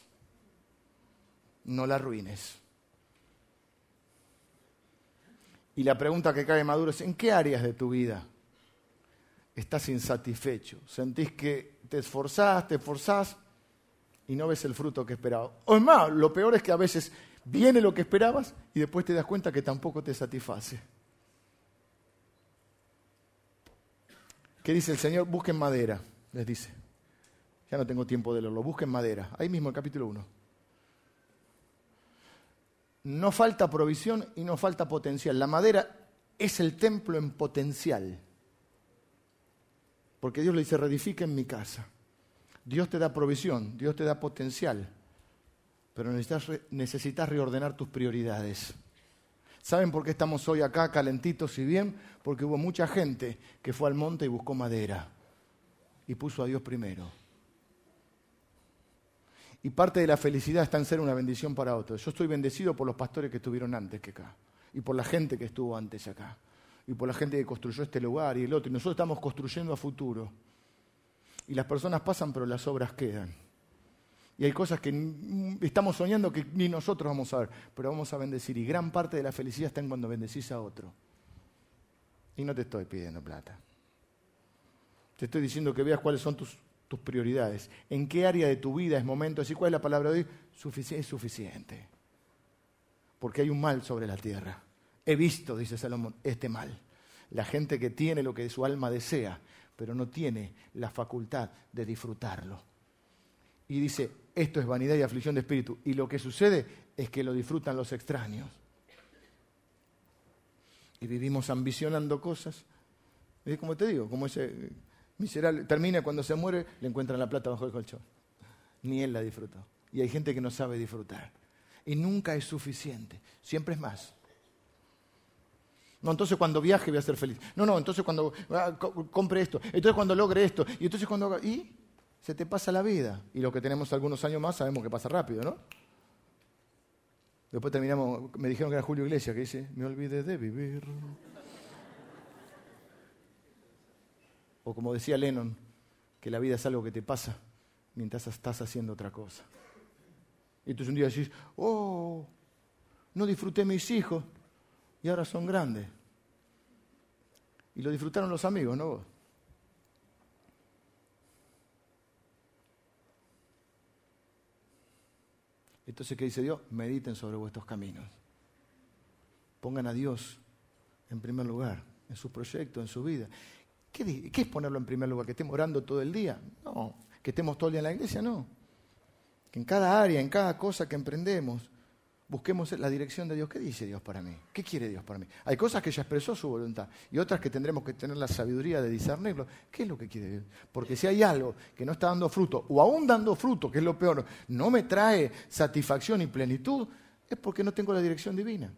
No la arruines. Y la pregunta que cae maduro es, ¿en qué áreas de tu vida estás insatisfecho, sentís que te esforzás, te esforzás y no ves el fruto que esperabas. O es más, lo peor es que a veces viene lo que esperabas y después te das cuenta que tampoco te satisface. ¿Qué dice el Señor? Busquen madera, les dice. Ya no tengo tiempo de leerlo, busquen madera. Ahí mismo el capítulo 1. No falta provisión y no falta potencial. La madera es el templo en potencial. Porque Dios le dice, reedifica en mi casa. Dios te da provisión, Dios te da potencial, pero necesitas, necesitas reordenar tus prioridades. ¿Saben por qué estamos hoy acá calentitos y bien? Porque hubo mucha gente que fue al monte y buscó madera y puso a Dios primero. Y parte de la felicidad está en ser una bendición para otros. Yo estoy bendecido por los pastores que estuvieron antes que acá y por la gente que estuvo antes acá y por la gente que construyó este lugar y el otro. Y nosotros estamos construyendo a futuro. Y las personas pasan, pero las obras quedan. Y hay cosas que estamos soñando que ni nosotros vamos a ver, pero vamos a bendecir. Y gran parte de la felicidad está en cuando bendecís a otro. Y no te estoy pidiendo plata. Te estoy diciendo que veas cuáles son tus, prioridades. En qué área de tu vida es momento de ¿Cuál es la palabra de hoy? es suficiente. Porque hay un mal sobre la tierra. He visto, dice Salomón, este mal. La gente que tiene lo que su alma desea, pero no tiene la facultad de disfrutarlo. Y dice, esto es vanidad y aflicción de espíritu. Y lo que sucede es que lo disfrutan los extraños. Y vivimos ambicionando cosas. Es como te digo, como ese miserable, termina cuando se muere, le encuentran la plata bajo el colchón. Ni él la disfrutó. Y hay gente que no sabe disfrutar. Y nunca es suficiente, siempre es más. No, entonces cuando viaje voy a ser feliz. No, no, entonces cuando ah, compre esto, entonces cuando logre esto, y entonces cuando... Y se te pasa la vida. Y los que tenemos algunos años más sabemos que pasa rápido, ¿no? Después terminamos, me dijeron que era Julio Iglesias, que dice, me olvidé de vivir. O como decía Lennon, que la vida es algo que te pasa mientras estás haciendo otra cosa. Y entonces un día decís, oh, no disfruté mis hijos y ahora son grandes. Y lo disfrutaron los amigos, ¿no? Entonces, ¿qué dice Dios? Mediten sobre vuestros caminos. Pongan a Dios en primer lugar, en su proyecto, en su vida. ¿Qué, es ponerlo en primer lugar? ¿Que estemos orando todo el día? No. ¿Que estemos todo el día en la iglesia? No. Que en cada área, en cada cosa que emprendemos, busquemos la dirección de Dios. ¿Qué dice Dios para mí? ¿Qué quiere Dios para mí? Hay cosas que ya expresó su voluntad y otras que tendremos que tener la sabiduría de discernirlo. ¿Qué es lo que quiere Dios? Porque si hay algo que no está dando fruto, o aún dando fruto, que es lo peor, no me trae satisfacción y plenitud, es porque no tengo la dirección divina.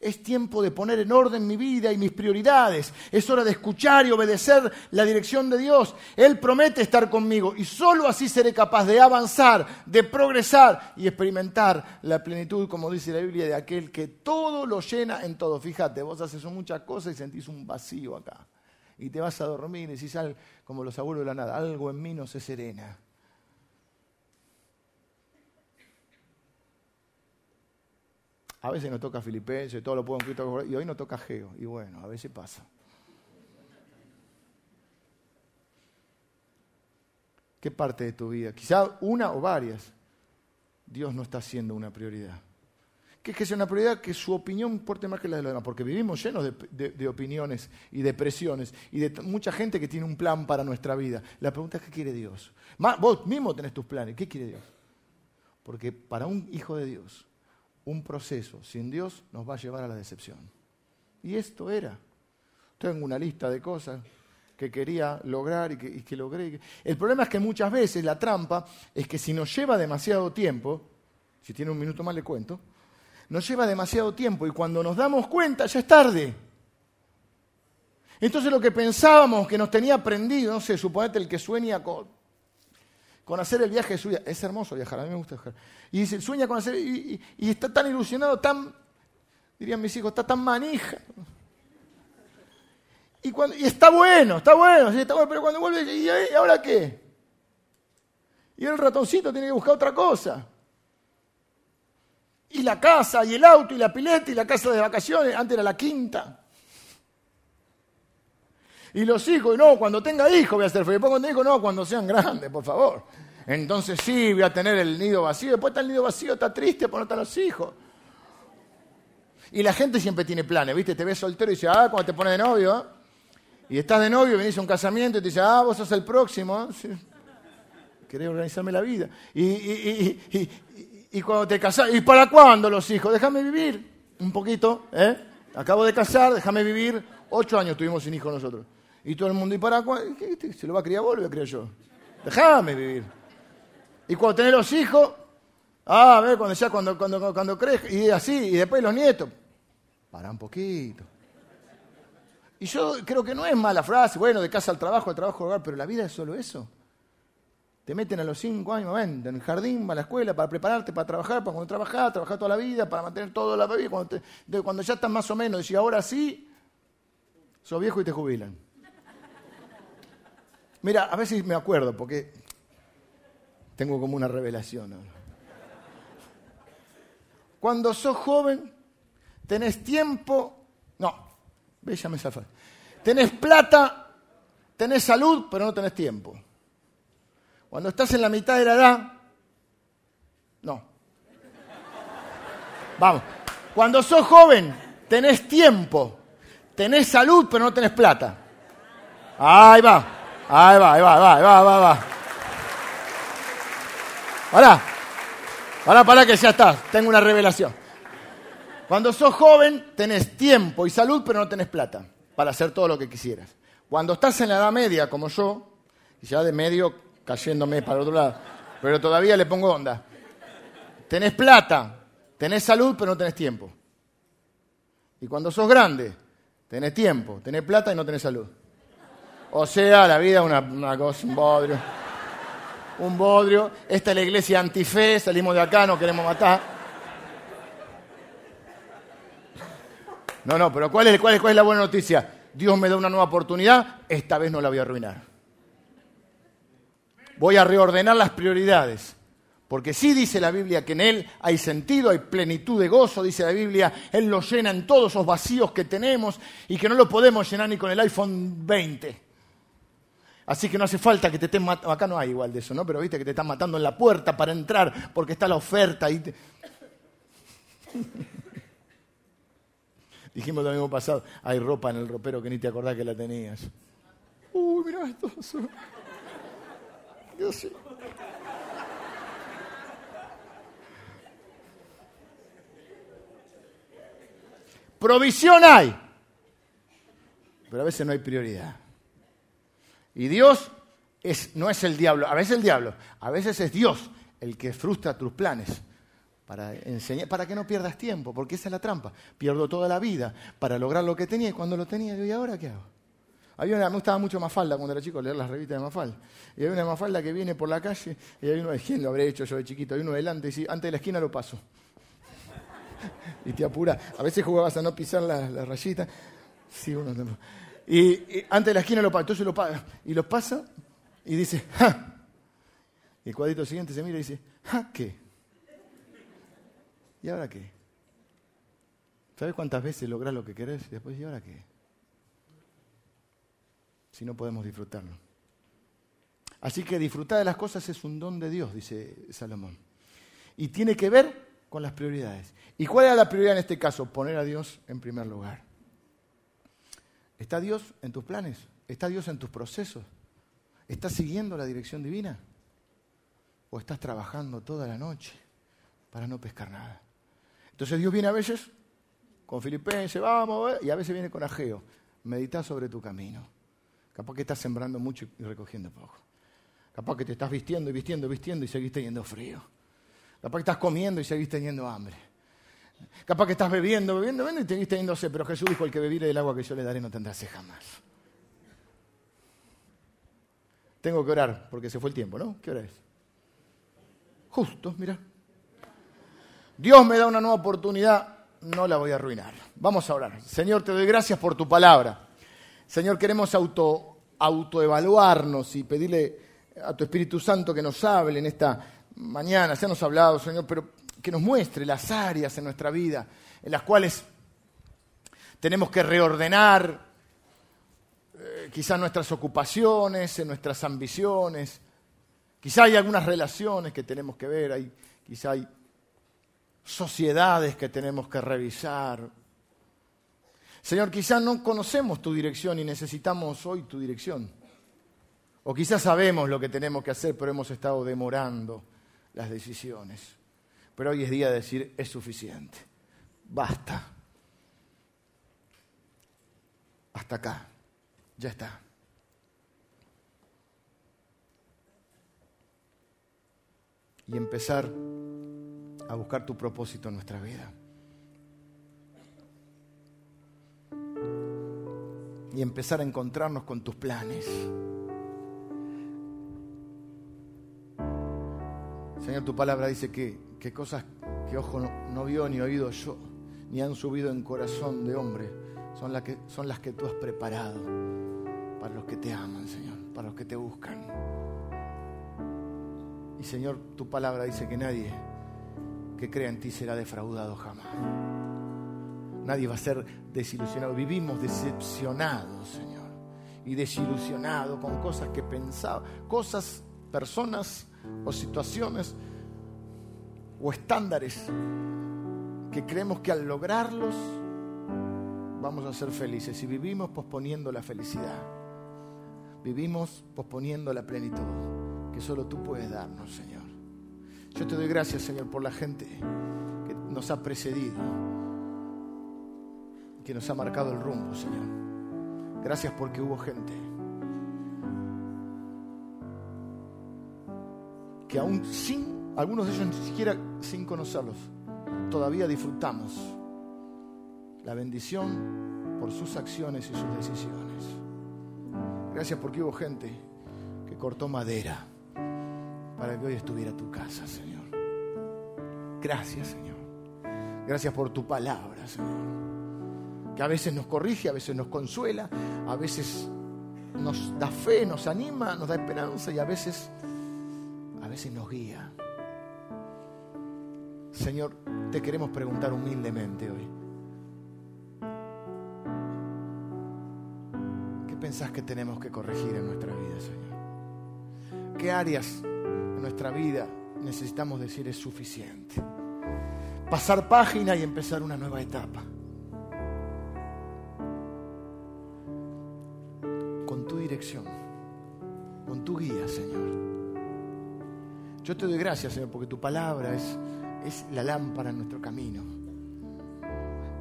Es tiempo de poner en orden mi vida y mis prioridades. Es hora de escuchar y obedecer la dirección de Dios. Él promete estar conmigo y solo así seré capaz de avanzar, de progresar y experimentar la plenitud, como dice la Biblia, de aquel que todo lo llena en todo. Fíjate, vos haces muchas cosas y sentís un vacío acá. Y te vas a dormir y decís, como los abuelos de la nada, algo en mí no se serena. A veces nos toca Filipenses, todo lo puedo en Cristo, y hoy nos toca Geo. Y bueno, a veces pasa. ¿Qué parte de tu vida? Quizá una o varias. Dios no está siendo una prioridad. ¿Qué es que sea una prioridad? Que su opinión importe más que la de los demás, porque vivimos llenos de, opiniones y de presiones y de mucha gente que tiene un plan para nuestra vida. La pregunta es, ¿qué quiere Dios? vos mismo tenés tus planes, ¿qué quiere Dios? Porque para un hijo de Dios, un proceso sin Dios nos va a llevar a la decepción. Y esto era. Tengo una lista de cosas que quería lograr y que, logré. El problema es que muchas veces la trampa es que si nos lleva demasiado tiempo, si tiene un minuto más le cuento, nos lleva demasiado tiempo y cuando nos damos cuenta ya es tarde. Entonces lo que pensábamos que nos tenía aprendido, no sé, suponete el que sueña con con hacer el viaje de su vida. Es hermoso viajar, a mí me gusta viajar. Y dice, sueña con hacer, y, está tan ilusionado, tan, dirían mis hijos, está tan manija. Y, cuando, y está bueno, está bueno, pero cuando vuelve, ¿y ahora qué? Y el ratoncito tiene que buscar otra cosa. Y la casa, y el auto, y la pileta, y la casa de vacaciones, antes era la quinta. Y los hijos, no, cuando tenga hijos voy a ser feliz. Después cuando hijos, no, cuando sean grandes, por favor. Entonces sí, voy a tener el nido vacío. Después está el nido vacío, está triste por no estar los hijos. Y la gente siempre tiene planes, ¿viste? Te ves soltero y dice, ah, cuando te pones de novio, y estás de novio, venís a un casamiento y te dice, ah, vos sos el próximo. ¿eh? Querés organizarme la vida. Y, cuando te casás, ¿y para cuándo los hijos? Déjame vivir un poquito, ¿eh? Acabo de casar, déjame vivir. Ocho años tuvimos sin hijos nosotros. Y todo el mundo, ¿y para cuándo? ¿Se lo va a criar vos lo voy a criar yo? Déjame vivir. Y cuando tenés los hijos, ah, a ver, cuando ya, cuando, cuando, cuando crees, y así, y después los nietos. Para un poquito. Y yo creo que no es mala frase, bueno, de casa al trabajo, al trabajo al hogar, pero la vida es solo eso. Te meten a los cinco años, ven, en el jardín, a la escuela, para prepararte para trabajar, para cuando trabajar, trabajar toda la vida, para mantener toda la vida. Cuando, cuando ya estás más o menos, y ahora sí, sos viejo y te jubilan. Mira, a veces me acuerdo porque tengo como una revelación. Cuando sos joven, tenés tiempo, no, bella me zafa. Tenés plata, tenés salud, pero no tenés tiempo. Cuando estás en la mitad de la edad, no. Vamos. Cuando sos joven, tenés tiempo, tenés salud, pero no tenés plata. Ahí va. Ahí va, ahí va, ahí va, ahí va, va. Pará. Pará, pará que ya está. Tengo una revelación. Cuando sos joven tenés tiempo y salud, pero no tenés plata para hacer todo lo que quisieras. Cuando estás en la edad media, como yo, y ya de medio cayéndome para otro lado, pero todavía le pongo onda. Tenés plata, tenés salud, pero no tenés tiempo. Y cuando sos grande, tenés tiempo, tenés plata y no tenés salud. O sea, la vida es una, cosa, un bodrio. Un bodrio. Esta es la iglesia antife, salimos de acá, no queremos matar. No, no, pero ¿cuál es, cuál, es, ¿cuál es la buena noticia? Dios me da una nueva oportunidad, esta vez no la voy a arruinar. Voy a reordenar las prioridades. Porque sí dice la Biblia que en Él hay sentido, hay plenitud de gozo, dice la Biblia, Él lo llena en todos esos vacíos que tenemos y que no lo podemos llenar ni con el iPhone 20. Así que no hace falta que te estén matando, acá no hay igual de eso, ¿no? Pero viste que te están matando en la puerta para entrar porque está la oferta y <laughs> Dijimos lo mismo pasado, hay ropa en el ropero que ni te acordás que la tenías. Uy, mira esto. Yo sí. Provisión hay, pero a veces no hay prioridad. Y Dios es, no es el diablo, a veces el diablo, a veces es Dios el que frustra tus planes para enseñar, para que no pierdas tiempo, porque esa es la trampa. Pierdo toda la vida para lograr lo que tenía y cuando lo tenía, ¿y ahora qué hago? Había me gustaba mucho Mafalda cuando era chico leer las revistas de Mafalda. Y hay una Mafalda que viene por la calle y hay uno, ¿quién lo habré hecho yo de chiquito? Hay uno delante y dice, antes de la esquina lo paso <laughs> y te apura. A veces jugabas a no pisar la, rayita. Sí, uno y, antes de la esquina lo pasa, entonces lo pasa. Y lo pasa y dice, ¡ja! Y el cuadrito siguiente se mira y dice, ¡ja! ¿Qué? ¿Y ahora qué? ¿Sabes cuántas veces logras lo que querés y después, ¿y ahora qué? Si no podemos disfrutarlo. Así que disfrutar de las cosas es un don de Dios, dice Salomón. Y tiene que ver con las prioridades. ¿Y cuál era la prioridad en este caso? Poner a Dios en primer lugar. ¿Está Dios en tus planes? ¿Está Dios en tus procesos? ¿Estás siguiendo la dirección divina? ¿O estás trabajando toda la noche para no pescar nada? Entonces Dios viene a veces con Filipenses, vamos, y a veces viene con Ageo. Medita sobre tu camino. Capaz que estás sembrando mucho y recogiendo poco. Capaz que te estás vistiendo y vistiendo y vistiendo y seguís teniendo frío. Capaz que estás comiendo y seguís teniendo hambre. Capaz que estás bebiendo, bebiendo, bebiendo y seguís teniendo sed. Pero Jesús dijo, el que bebiere del agua que yo le daré no tendrá sed jamás. Tengo que orar porque se fue el tiempo, ¿no? ¿Qué hora es? Justo, mira. Dios me da una nueva oportunidad, no la voy a arruinar. Vamos a orar. Señor, te doy gracias por tu palabra. Señor, queremos auto, autoevaluarnos y pedirle a tu Espíritu Santo que nos hable en esta mañana, se nos ha hablado, Señor, pero que nos muestre las áreas en nuestra vida en las cuales tenemos que reordenar eh, quizás nuestras ocupaciones, en nuestras ambiciones. Quizá hay algunas relaciones que tenemos que ver, hay, quizá hay sociedades que tenemos que revisar. Señor, quizá no conocemos tu dirección y necesitamos hoy tu dirección. O quizás sabemos lo que tenemos que hacer, pero hemos estado demorando las decisiones. Pero hoy es día de decir, es suficiente. Basta. Hasta acá. Ya está. Y empezar a buscar tu propósito en nuestra vida. Y empezar a encontrarnos con tus planes. Señor, tu palabra dice que, cosas que ojo no, vio ni oído yo, ni han subido en corazón de hombre, son, las que, son las que tú has preparado para los que te aman, Señor, para los que te buscan. Y Señor, tu palabra dice que nadie que crea en ti será defraudado jamás. Nadie va a ser desilusionado. Vivimos decepcionados, Señor, y desilusionados con cosas que pensaba, cosas, personas o situaciones o estándares que creemos que al lograrlos vamos a ser felices y vivimos posponiendo la felicidad. Vivimos posponiendo la plenitud que solo tú puedes darnos, Señor. Yo te doy gracias, Señor, por la gente que nos ha precedido, que nos ha marcado el rumbo, Señor. Gracias porque hubo gente que aún sin, algunos de ellos ni siquiera sin conocerlos, todavía disfrutamos la bendición por sus acciones y sus decisiones. Gracias porque hubo gente que cortó madera para que hoy estuviera tu casa, Señor. Gracias, Señor. Gracias por tu palabra, Señor. Que a veces nos corrige, a veces nos consuela, a veces nos da fe, nos anima, nos da esperanza y a veces veces nos guía. Señor, te queremos preguntar humildemente hoy. ¿Qué pensás que tenemos que corregir en nuestra vida, Señor? ¿Qué áreas en nuestra vida necesitamos decir es suficiente? Pasar página y empezar una nueva etapa. Con tu dirección, con tu guía, Señor. Yo te doy gracias, Señor, porque tu palabra es, es la lámpara en nuestro camino.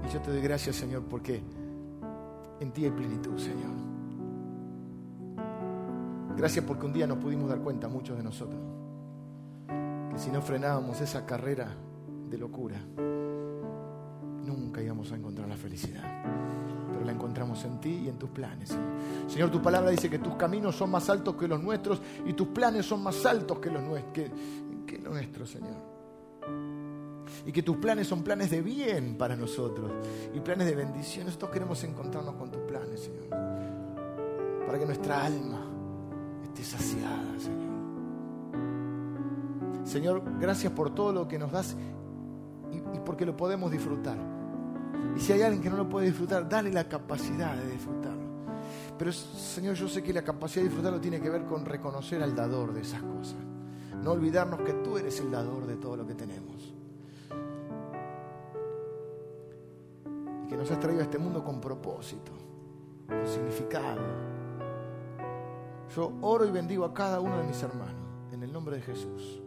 Y yo te doy gracias, Señor, porque en ti hay plenitud, Señor. Gracias porque un día nos pudimos dar cuenta, muchos de nosotros, que si no frenábamos esa carrera de locura, a encontrar la felicidad. Pero la encontramos en ti y en tus planes. Señor. Tu palabra dice que tus caminos son más altos que los nuestros y tus planes son más altos que los, que, nuestros, Señor. Y que tus planes son planes de bien para nosotros y planes de bendición. Nosotros queremos encontrarnos con tus planes, Señor. Para que nuestra alma esté saciada, Señor. Señor, gracias por todo lo que nos das y porque lo podemos disfrutar. Y si hay alguien que no lo puede disfrutar, dale la capacidad de disfrutarlo. Pero Señor, yo sé que la capacidad de disfrutarlo tiene que ver con reconocer al dador de esas cosas. No olvidarnos que tú eres el dador de todo lo que tenemos. Y que nos has traído a este mundo con propósito, con significado. Yo oro y bendigo a cada uno de mis hermanos en el nombre de Jesús.